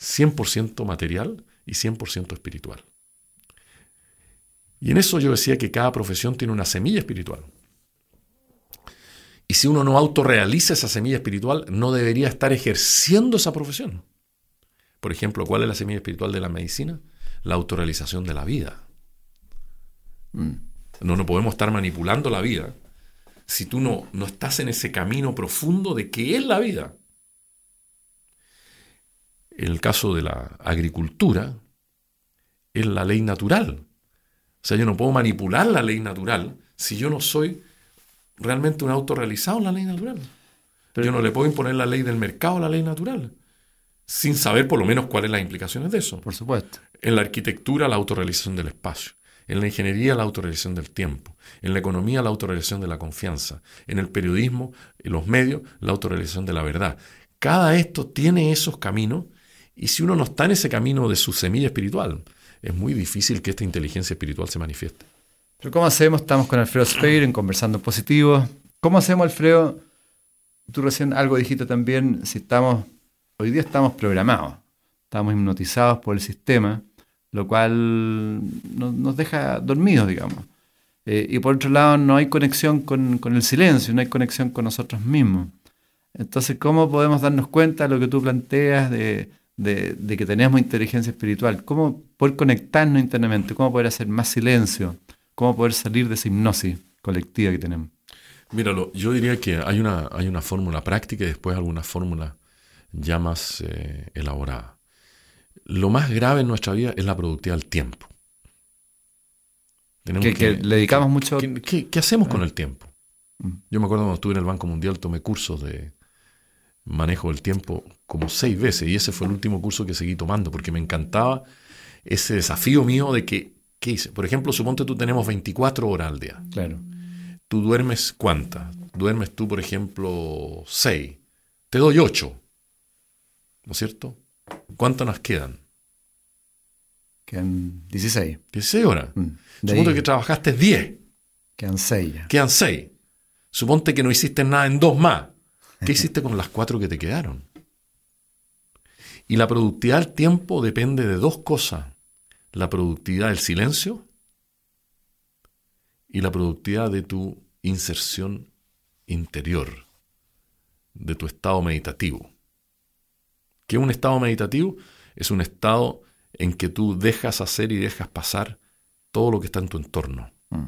100% material y 100% espiritual. Y en eso yo decía que cada profesión tiene una semilla espiritual. Y si uno no autorrealiza esa semilla espiritual, no debería estar ejerciendo esa profesión. Por ejemplo, ¿cuál es la semilla espiritual de la medicina? La autorrealización de la vida. Mm. No, no podemos estar manipulando la vida si tú no, no estás en ese camino profundo de qué es la vida. En el caso de la agricultura, es la ley natural. O sea, yo no puedo manipular la ley natural si yo no soy realmente un autorrealizado en la ley natural. Pero, yo no le puedo imponer la ley del mercado a la ley natural sin saber por lo menos cuáles las implicaciones de eso. Por supuesto. En la arquitectura, la autorrealización del espacio. En la ingeniería, la autorrealización del tiempo. En la economía, la autorrealización de la confianza. En el periodismo, en los medios, la autorrealización de la verdad. Cada esto tiene esos caminos y si uno no está en ese camino de su semilla espiritual, es muy difícil que esta inteligencia espiritual se manifieste. Pero ¿cómo hacemos? Estamos con Alfredo Speir en Conversando Positivo. ¿Cómo hacemos, Alfredo? Tú recién algo dijiste también, si estamos hoy día estamos programados, estamos hipnotizados por el sistema, lo cual nos deja dormidos, digamos. Eh, y por otro lado, no hay conexión con, el silencio, no hay conexión con nosotros mismos. Entonces, ¿cómo podemos darnos cuenta de lo que tú planteas de, que tenemos inteligencia espiritual? ¿Cómo poder conectarnos internamente? ¿Cómo poder hacer más silencio? ¿Cómo poder salir de esa hipnosis colectiva que tenemos? Míralo, yo diría que hay una, hay una fórmula práctica y después alguna fórmula ya más eh, elaborada. Lo más grave en nuestra vida es la productividad del tiempo. que, le dedicamos mucho... ¿Qué, hacemos con ah. el tiempo? Mm. Yo me acuerdo cuando estuve en el Banco Mundial, tomé cursos de manejo del tiempo como seis veces y ese fue el último curso que seguí tomando porque me encantaba ese desafío mío de que, ¿qué hice? Por ejemplo, suponte tú tenemos 24 horas al día. Claro. ¿Tú duermes cuántas? Duermes tú, por ejemplo, 6. Te doy 8. ¿No es cierto? ¿Cuántas nos quedan? Quedan 16. 16 horas. Mm, Suponte que trabajaste 10. Quedan 6 Quedan 6. Suponte que no hiciste nada en dos más. ¿Qué hiciste con las cuatro que te quedaron? Y la productividad del tiempo depende de dos cosas. La productividad del silencio y la productividad de tu inserción interior, de tu estado meditativo. ¿Qué es un estado meditativo? Es un estado en que tú dejas hacer y dejas pasar todo lo que está en tu entorno. Mm.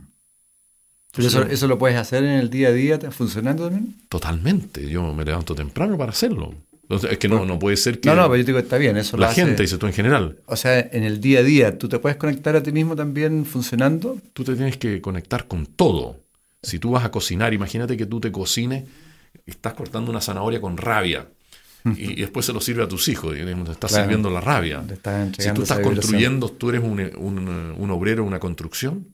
eso, eso, lo puedes hacer en el día a día funcionando también? Totalmente. Yo me levanto temprano para hacerlo. Es que no, no puede ser que. No, no, pero yo digo que está bien. Eso la gente, dice tú en general. O sea, en el día a día, ¿tú te puedes conectar a ti mismo también funcionando? Tú te tienes que conectar con todo. Si tú vas a cocinar, imagínate que tú te cocines, estás cortando una zanahoria con rabia y, después se lo sirve a tus hijos, te estás sirviendo la rabia. si tú estás construyendo, tú eres un, un, un obrero, una construcción,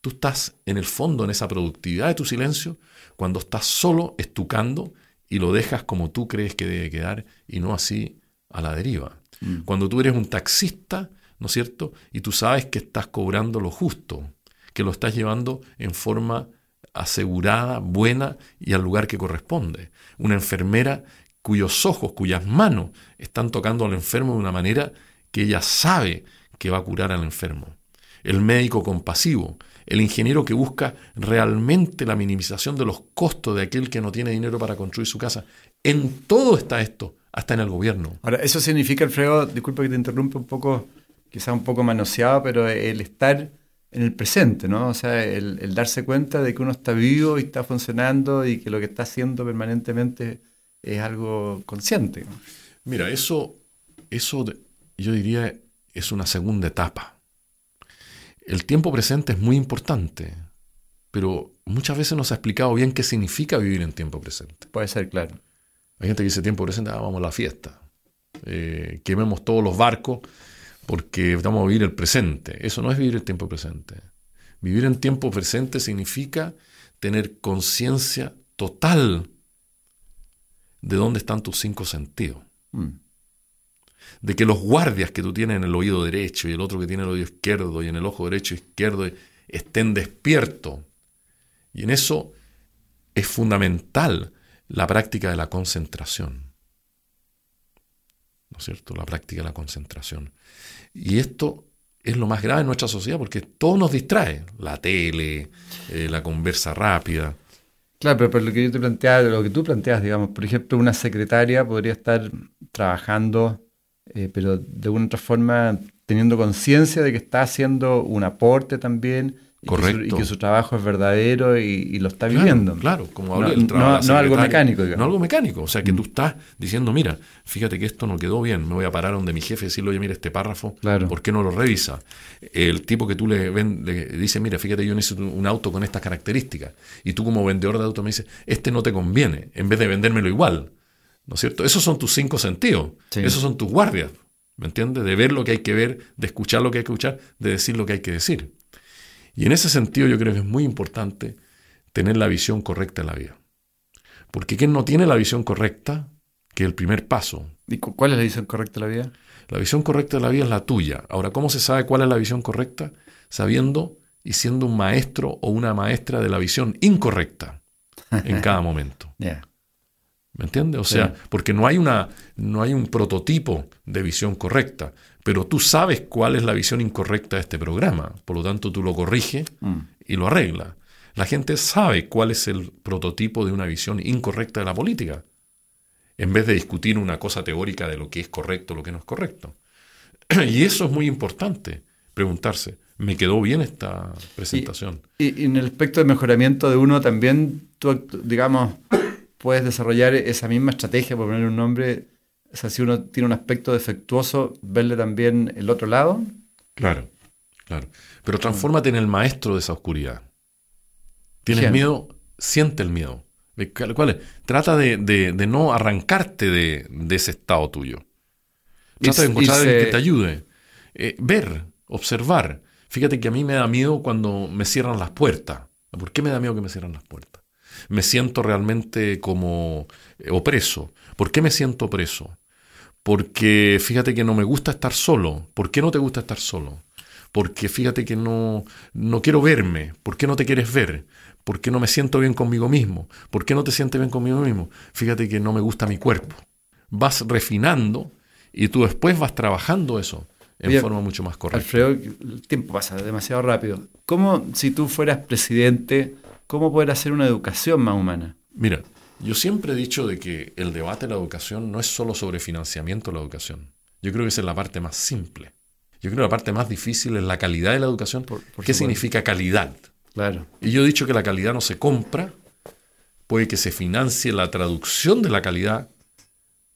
tú estás en el fondo en esa productividad de tu silencio cuando estás solo estucando y lo dejas como tú crees que debe quedar y no así a la deriva. Mm. Cuando tú eres un taxista, ¿no es cierto? Y tú sabes que estás cobrando lo justo, que lo estás llevando en forma asegurada, buena y al lugar que corresponde. Una enfermera cuyos ojos, cuyas manos están tocando al enfermo de una manera que ella sabe que va a curar al enfermo. El médico compasivo, el ingeniero que busca realmente la minimización de los costos de aquel que no tiene dinero para construir su casa. En todo está esto, hasta en el gobierno. Ahora, eso significa, Alfredo, disculpa que te interrumpa un poco, quizá un poco manoseado, pero el estar en el presente, ¿no? O sea, el, darse cuenta de que uno está vivo y está funcionando y que lo que está haciendo permanentemente es algo consciente. Mira, eso, eso yo diría es una segunda etapa el tiempo presente es muy importante, pero muchas veces no se ha explicado bien qué significa vivir en tiempo presente. Puede ser, claro. Hay gente que dice tiempo presente, ah, vamos a la fiesta. Eh, quememos todos los barcos porque vamos a vivir el presente. Eso no es vivir el tiempo presente. Vivir en tiempo presente significa tener conciencia total de dónde están tus cinco sentidos. Mm de que los guardias que tú tienes en el oído derecho y el otro que tiene el oído izquierdo y en el ojo derecho e izquierdo estén despiertos. Y en eso es fundamental la práctica de la concentración. ¿No es cierto? La práctica de la concentración. Y esto es lo más grave en nuestra sociedad porque todo nos distrae. La tele, eh, la conversa rápida. Claro, pero, pero, lo que yo te planteaba, lo que tú planteas, digamos, por ejemplo, una secretaria podría estar trabajando eh, pero de una otra forma teniendo conciencia de que está haciendo un aporte también y Que su, y que su trabajo es verdadero y, lo está viviendo. Claro, como no, no, algo mecánico. Digamos. No algo mecánico, o sea, que tú mm. estás diciendo, mira, fíjate que esto no quedó bien, me voy a parar donde mi jefe y decirle, oye, mira este párrafo, ¿por qué no lo revisa? El tipo que tú le, ven, le dice, mira, fíjate, yo necesito un auto con estas características, y tú como vendedor de auto me dices, este no te conviene, en vez de vendérmelo igual. ¿No es cierto? Esos son tus cinco sentidos. Esos son tus guardias. ¿Me entiendes? De ver lo que hay que ver, de escuchar lo que hay que escuchar, de decir lo que hay que decir. Y en ese sentido yo creo que es muy importante tener la visión correcta en la vida. Porque quien no tiene la visión correcta, que es el primer paso. ¿Y cuál es la visión correcta de la vida? La visión correcta de la vida es la tuya. Ahora, ¿cómo se sabe cuál es la visión correcta? Sabiendo y siendo un maestro o una maestra de la visión incorrecta en cada momento. ¿Me entiendes? O sea, porque no hay, una, no hay un prototipo de visión correcta, pero tú sabes cuál es la visión incorrecta de este programa, por lo tanto tú lo corriges mm. y lo arreglas. La gente sabe cuál es el prototipo de una visión incorrecta de la política, en vez de discutir una cosa teórica de lo que es correcto o lo que no es correcto. Y eso es muy importante, preguntarse, ¿me quedó bien esta presentación? Y, en el aspecto de mejoramiento de uno también, tú, digamos, puedes desarrollar esa misma estrategia, por poner un nombre, o sea, si uno tiene un aspecto defectuoso, verle también el otro lado. Claro, claro. Pero transfórmate en el maestro de esa oscuridad. Tienes miedo, siente el miedo. ¿Cuál es? Trata de, no arrancarte de, ese estado tuyo. Trata de encontrar a que te ayude. Eh, ver, observar. Fíjate que a mí me da miedo cuando me cierran las puertas. ¿Por qué me da miedo que me cierran las puertas? Me siento realmente como eh, opreso. ¿Por qué me siento opreso? Porque fíjate que no me gusta estar solo. ¿Por qué no te gusta estar solo? Porque fíjate que no, no quiero verme. ¿Por qué no te quieres ver? ¿Por qué no me siento bien conmigo mismo? ¿Por qué no te sientes bien conmigo mismo? Fíjate que no me gusta mi cuerpo. Vas refinando y tú después vas trabajando eso en forma mucho más correcta. Alfredo, el tiempo pasa demasiado rápido. ¿Cómo, si tú fueras presidente, cómo poder hacer una educación más humana? Mira, yo siempre he dicho de que el debate de la educación no es solo sobre financiamiento de la educación. Yo creo que esa es la parte más simple. Yo creo que la parte más difícil es la calidad de la educación. ¿Qué significa calidad? Claro. Y yo he dicho que la calidad no se compra, puede que se financie la traducción de la calidad,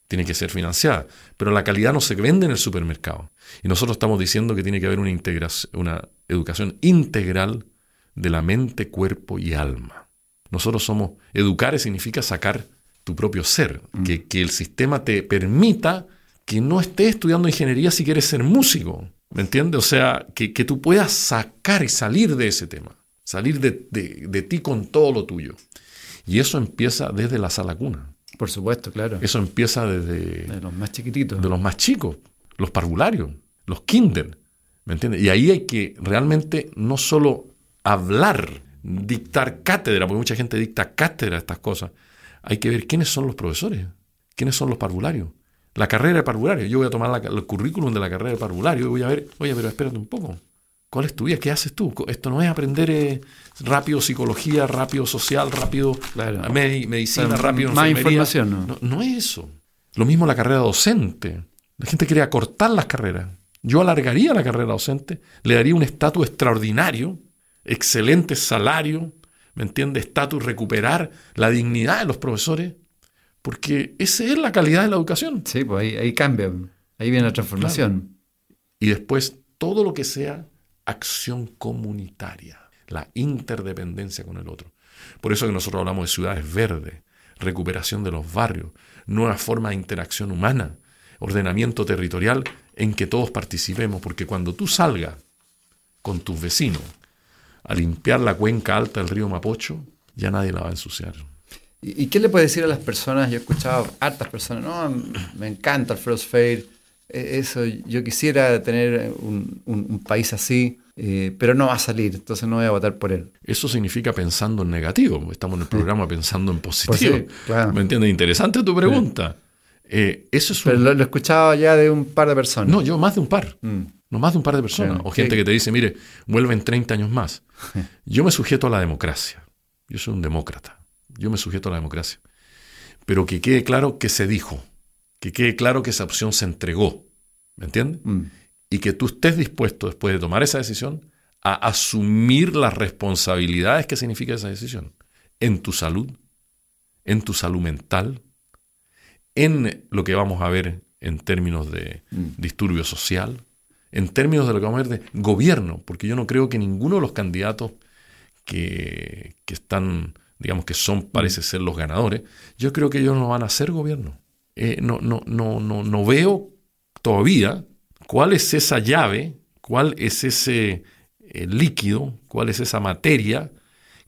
tiene que ser financiada, pero la calidad no se vende en el supermercado. Y nosotros estamos diciendo que tiene que haber una, integración, una educación integral de la mente, cuerpo y alma. Nosotros somos, educar significa sacar tu propio ser, mm. que, que el sistema te permita que no estés estudiando ingeniería si quieres ser músico, ¿me entiendes? O sea, que, que tú puedas sacar y salir de ese tema salir de, ti con todo lo tuyo. Y eso empieza desde la sala cuna. Por supuesto, claro. Eso empieza desde... De los más chiquititos. De los más chicos, los parvularios, los kinder. ¿Me entiendes? Y ahí hay que realmente no solo hablar, dictar cátedra, porque mucha gente dicta cátedra a estas cosas. Hay que ver quiénes son los profesores, quiénes son los parvularios. La carrera de parvulario. Yo voy a tomar el currículum de la carrera de parvulario y voy a ver, oye, pero espérate un poco. ¿Cuál es tu vida? ¿Qué haces tú? Esto no es aprender eh, rápido psicología, rápido social, rápido medicina, rápido Más información, ¿no? ¿no? es eso. Lo mismo la carrera docente. La gente quiere acortar las carreras. Yo alargaría la carrera docente, le daría un estatus extraordinario, excelente salario, ¿me entiende? Estatus, recuperar la dignidad de los profesores, porque esa es la calidad de la educación. Sí, pues ahí, cambia, ahí viene la transformación. Y después todo lo que sea acción comunitaria, la interdependencia con el otro. Por eso que nosotros hablamos de ciudades verdes, recuperación de los barrios, nueva forma de interacción humana, ordenamiento territorial en que todos participemos, porque cuando tú salgas con tus vecinos a limpiar la cuenca alta del río Mapocho, ya nadie la va a ensuciar. ¿Y, qué le puede decir a las personas? Yo he escuchado a hartas personas, no, me encanta el Frost Fair, e-, eso, yo quisiera tener un, país así, eh, pero no va a salir, entonces no voy a votar por él. Eso significa pensando en negativo, estamos en el programa pensando en positivo. Pues ¿Me entiendes? Interesante tu pregunta. Eh, eso es Pero lo, he escuchado ya de un par de personas. No, yo más de un par. Mm. No más de un par de personas. o gente que te dice, mire, vuelven 30 años más. yo me sujeto a la democracia. Yo soy un demócrata. Yo me sujeto a la democracia. Pero que quede claro que se dijo que quede claro que esa opción se entregó, ¿me entiendes? Mm. Y que tú estés dispuesto después de tomar esa decisión a asumir las responsabilidades que significa esa decisión en tu salud, en tu salud mental, en lo que vamos a ver en términos de mm. disturbio social, en términos de lo que vamos a ver de gobierno, porque yo no creo que ninguno de los candidatos que, que están, digamos que son, parece mm. ser los ganadores, yo creo que ellos no van a ser gobierno. Eh, no, no, no, no, no veo todavía cuál es esa llave, cuál es ese eh, líquido, cuál es esa materia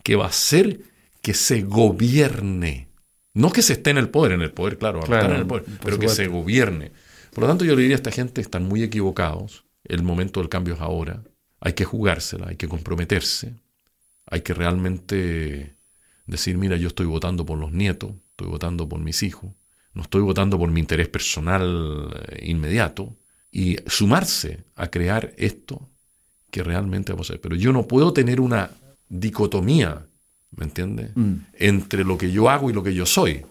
que va a hacer que se gobierne. No que se esté en el poder, en el poder, claro, en el poder, pero que se gobierne. Por lo tanto, yo le diría a esta gente, están muy equivocados, el momento del cambio es ahora, hay que jugársela, hay que comprometerse, hay que realmente decir, mira, yo estoy votando por los nietos, estoy votando por mis hijos, no estoy votando por mi interés personal eh, inmediato, y sumarse a crear esto que realmente vamos a hacer. Pero yo no puedo tener una dicotomía, ¿me entiendes? Mm. Entre lo que yo hago y lo que yo soy.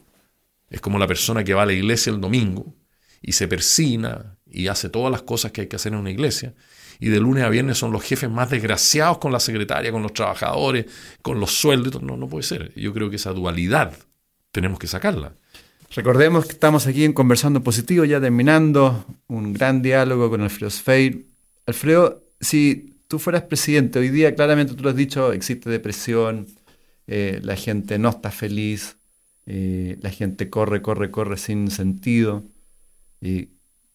Es como la persona que va a la iglesia el domingo y se persina y hace todas las cosas que hay que hacer en una iglesia. Y de lunes a viernes son los jefes más desgraciados con la secretaria, con los trabajadores, con los sueldos. No, no puede ser. Yo creo que esa dualidad tenemos que sacarla. Recordemos que estamos aquí en Conversando Positivo, ya terminando un gran diálogo con Alfredo Sfeir. Alfredo, si tú fueras presidente, hoy día claramente tú lo has dicho, existe depresión, eh, la gente no está feliz, eh, la gente corre, corre, corre sin sentido.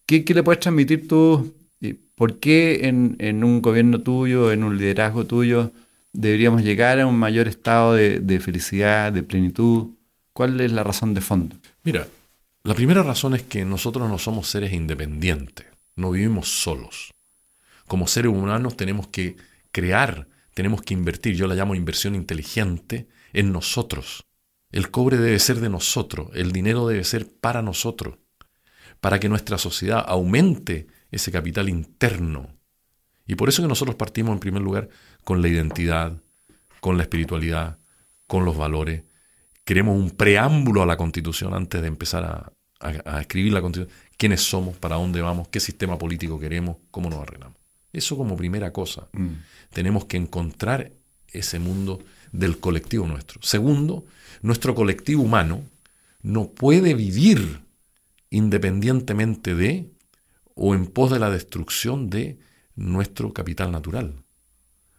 ¿Qué, ¿Qué le puedes transmitir tú? ¿Por qué en, un gobierno tuyo, en un liderazgo tuyo, deberíamos llegar a un mayor estado de felicidad, de plenitud? ¿Cuál es la razón de fondo? Mira, la primera razón es que nosotros no somos seres independientes, no vivimos solos. Como seres humanos tenemos que crear, tenemos que invertir, yo la llamo inversión inteligente, en nosotros. El cobre debe ser de nosotros, el dinero debe ser para nosotros, para que nuestra sociedad aumente ese capital interno. Y por eso que nosotros partimos en primer lugar con la identidad, con la espiritualidad, con los valores, queremos un preámbulo a la Constitución antes de empezar a, escribir la Constitución. ¿Quiénes somos? ¿Para dónde vamos? ¿Qué sistema político queremos? ¿Cómo nos arreglamos? Eso como primera cosa. Mm. Tenemos que encontrar ese mundo del colectivo nuestro. Segundo, nuestro colectivo humano no puede vivir independientemente de o en pos de la destrucción de nuestro capital natural.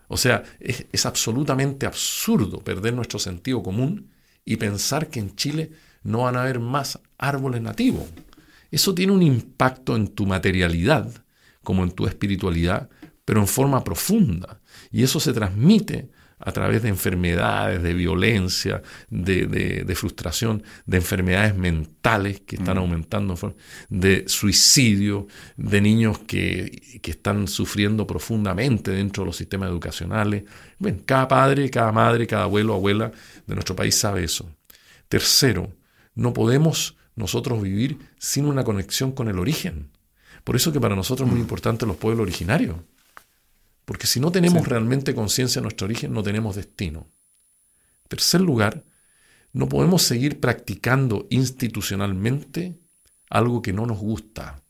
O sea, es, absolutamente absurdo perder nuestro sentido común y pensar que en Chile no van a haber más árboles nativos. Eso tiene un impacto en tu materialidad, como en tu espiritualidad, pero en forma profunda. Y eso se transmite a través de enfermedades, de violencia, de, frustración, de enfermedades mentales que están aumentando, de suicidio, de niños que, que, están sufriendo profundamente dentro de los sistemas educacionales. Bueno, cada padre, cada madre, cada abuelo, abuela de nuestro país sabe eso. Tercero, no podemos nosotros vivir sin una conexión con el origen. Por eso que para nosotros es muy importante los pueblos originarios. Porque si no tenemos realmente conciencia de nuestro origen, no tenemos destino. Tercer lugar, no podemos seguir practicando institucionalmente algo que no nos gusta.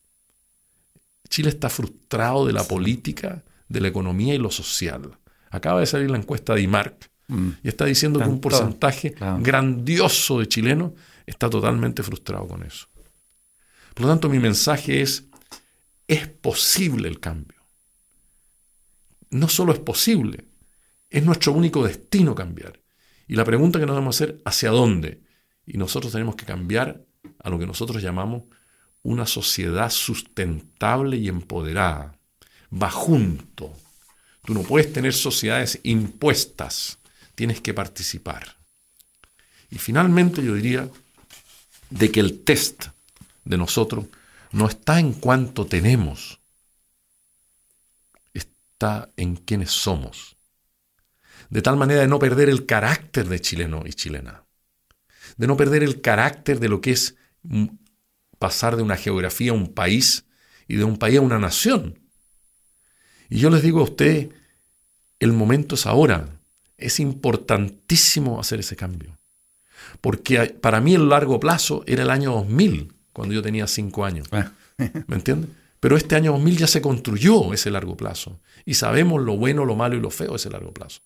Chile está frustrado de la política, de la economía y lo social. Acaba de salir la encuesta de IMARC mm. y está diciendo que un porcentaje grandioso de chilenos está totalmente frustrado con eso. Por lo tanto, mi mensaje es, es posible el cambio no solo es posible, es nuestro único destino cambiar. Y la pregunta que nos a hacer, ¿hacia dónde? Y nosotros tenemos que cambiar a lo que nosotros llamamos una sociedad sustentable y empoderada. Va junto. Tú no puedes tener sociedades impuestas, tienes que participar. Y finalmente yo diría de que el test de nosotros no está en cuánto tenemos, está en quienes somos. De tal manera de no perder el carácter de chileno y chilena. De no perder el carácter de lo que es pasar de una geografía a un país y de un país a una nación. Y yo les digo a usted, el momento es ahora. Es importantísimo hacer ese cambio. Porque para mí el largo plazo era el año 2000, cuando yo tenía cinco años. Ah. ¿Me entiende? Pero este año 2000 ya se construyó ese largo plazo y sabemos lo bueno, lo malo y lo feo de ese largo plazo.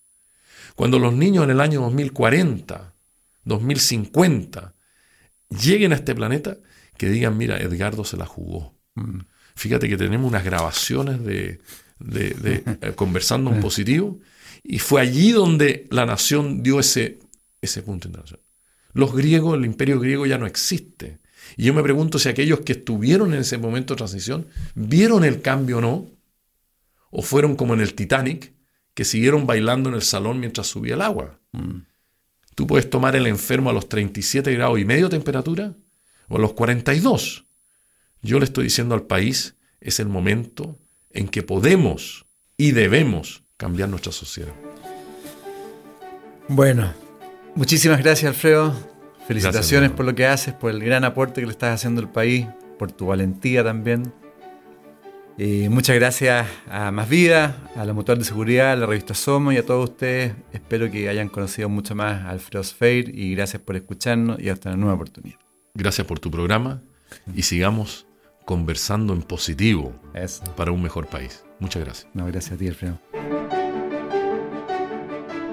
Cuando los niños en el año 2040, 2050, lleguen a este planeta, que digan, mira, Edgardo se la jugó. Mm. Fíjate que tenemos unas grabaciones de, eh, conversando en positivo y fue allí donde la nación dio ese, ese punto internacional. Los griegos, el imperio griego ya no existe. Y yo me pregunto si aquellos que estuvieron en ese momento de transición vieron el cambio o no, o fueron como en el Titanic, que siguieron bailando en el salón mientras subía el agua. Mm. Tú puedes tomar el enfermo a los 37 grados y medio de temperatura o a los 42. Yo le estoy diciendo al país, es el momento en que podemos y debemos cambiar nuestra sociedad. Bueno, muchísimas gracias Alfredo Felicitaciones por lo que haces, por el gran aporte que le estás haciendo al país, por tu valentía también. Y muchas gracias a Más Vida, a la Mutual de Seguridad, a la revista Somos y a todos ustedes. Espero que hayan conocido mucho más a Alfredo Sfeir y gracias por escucharnos y hasta una nueva oportunidad. Gracias por tu programa y sigamos conversando en positivo para un mejor país. Muchas gracias. No, gracias a ti, Alfredo.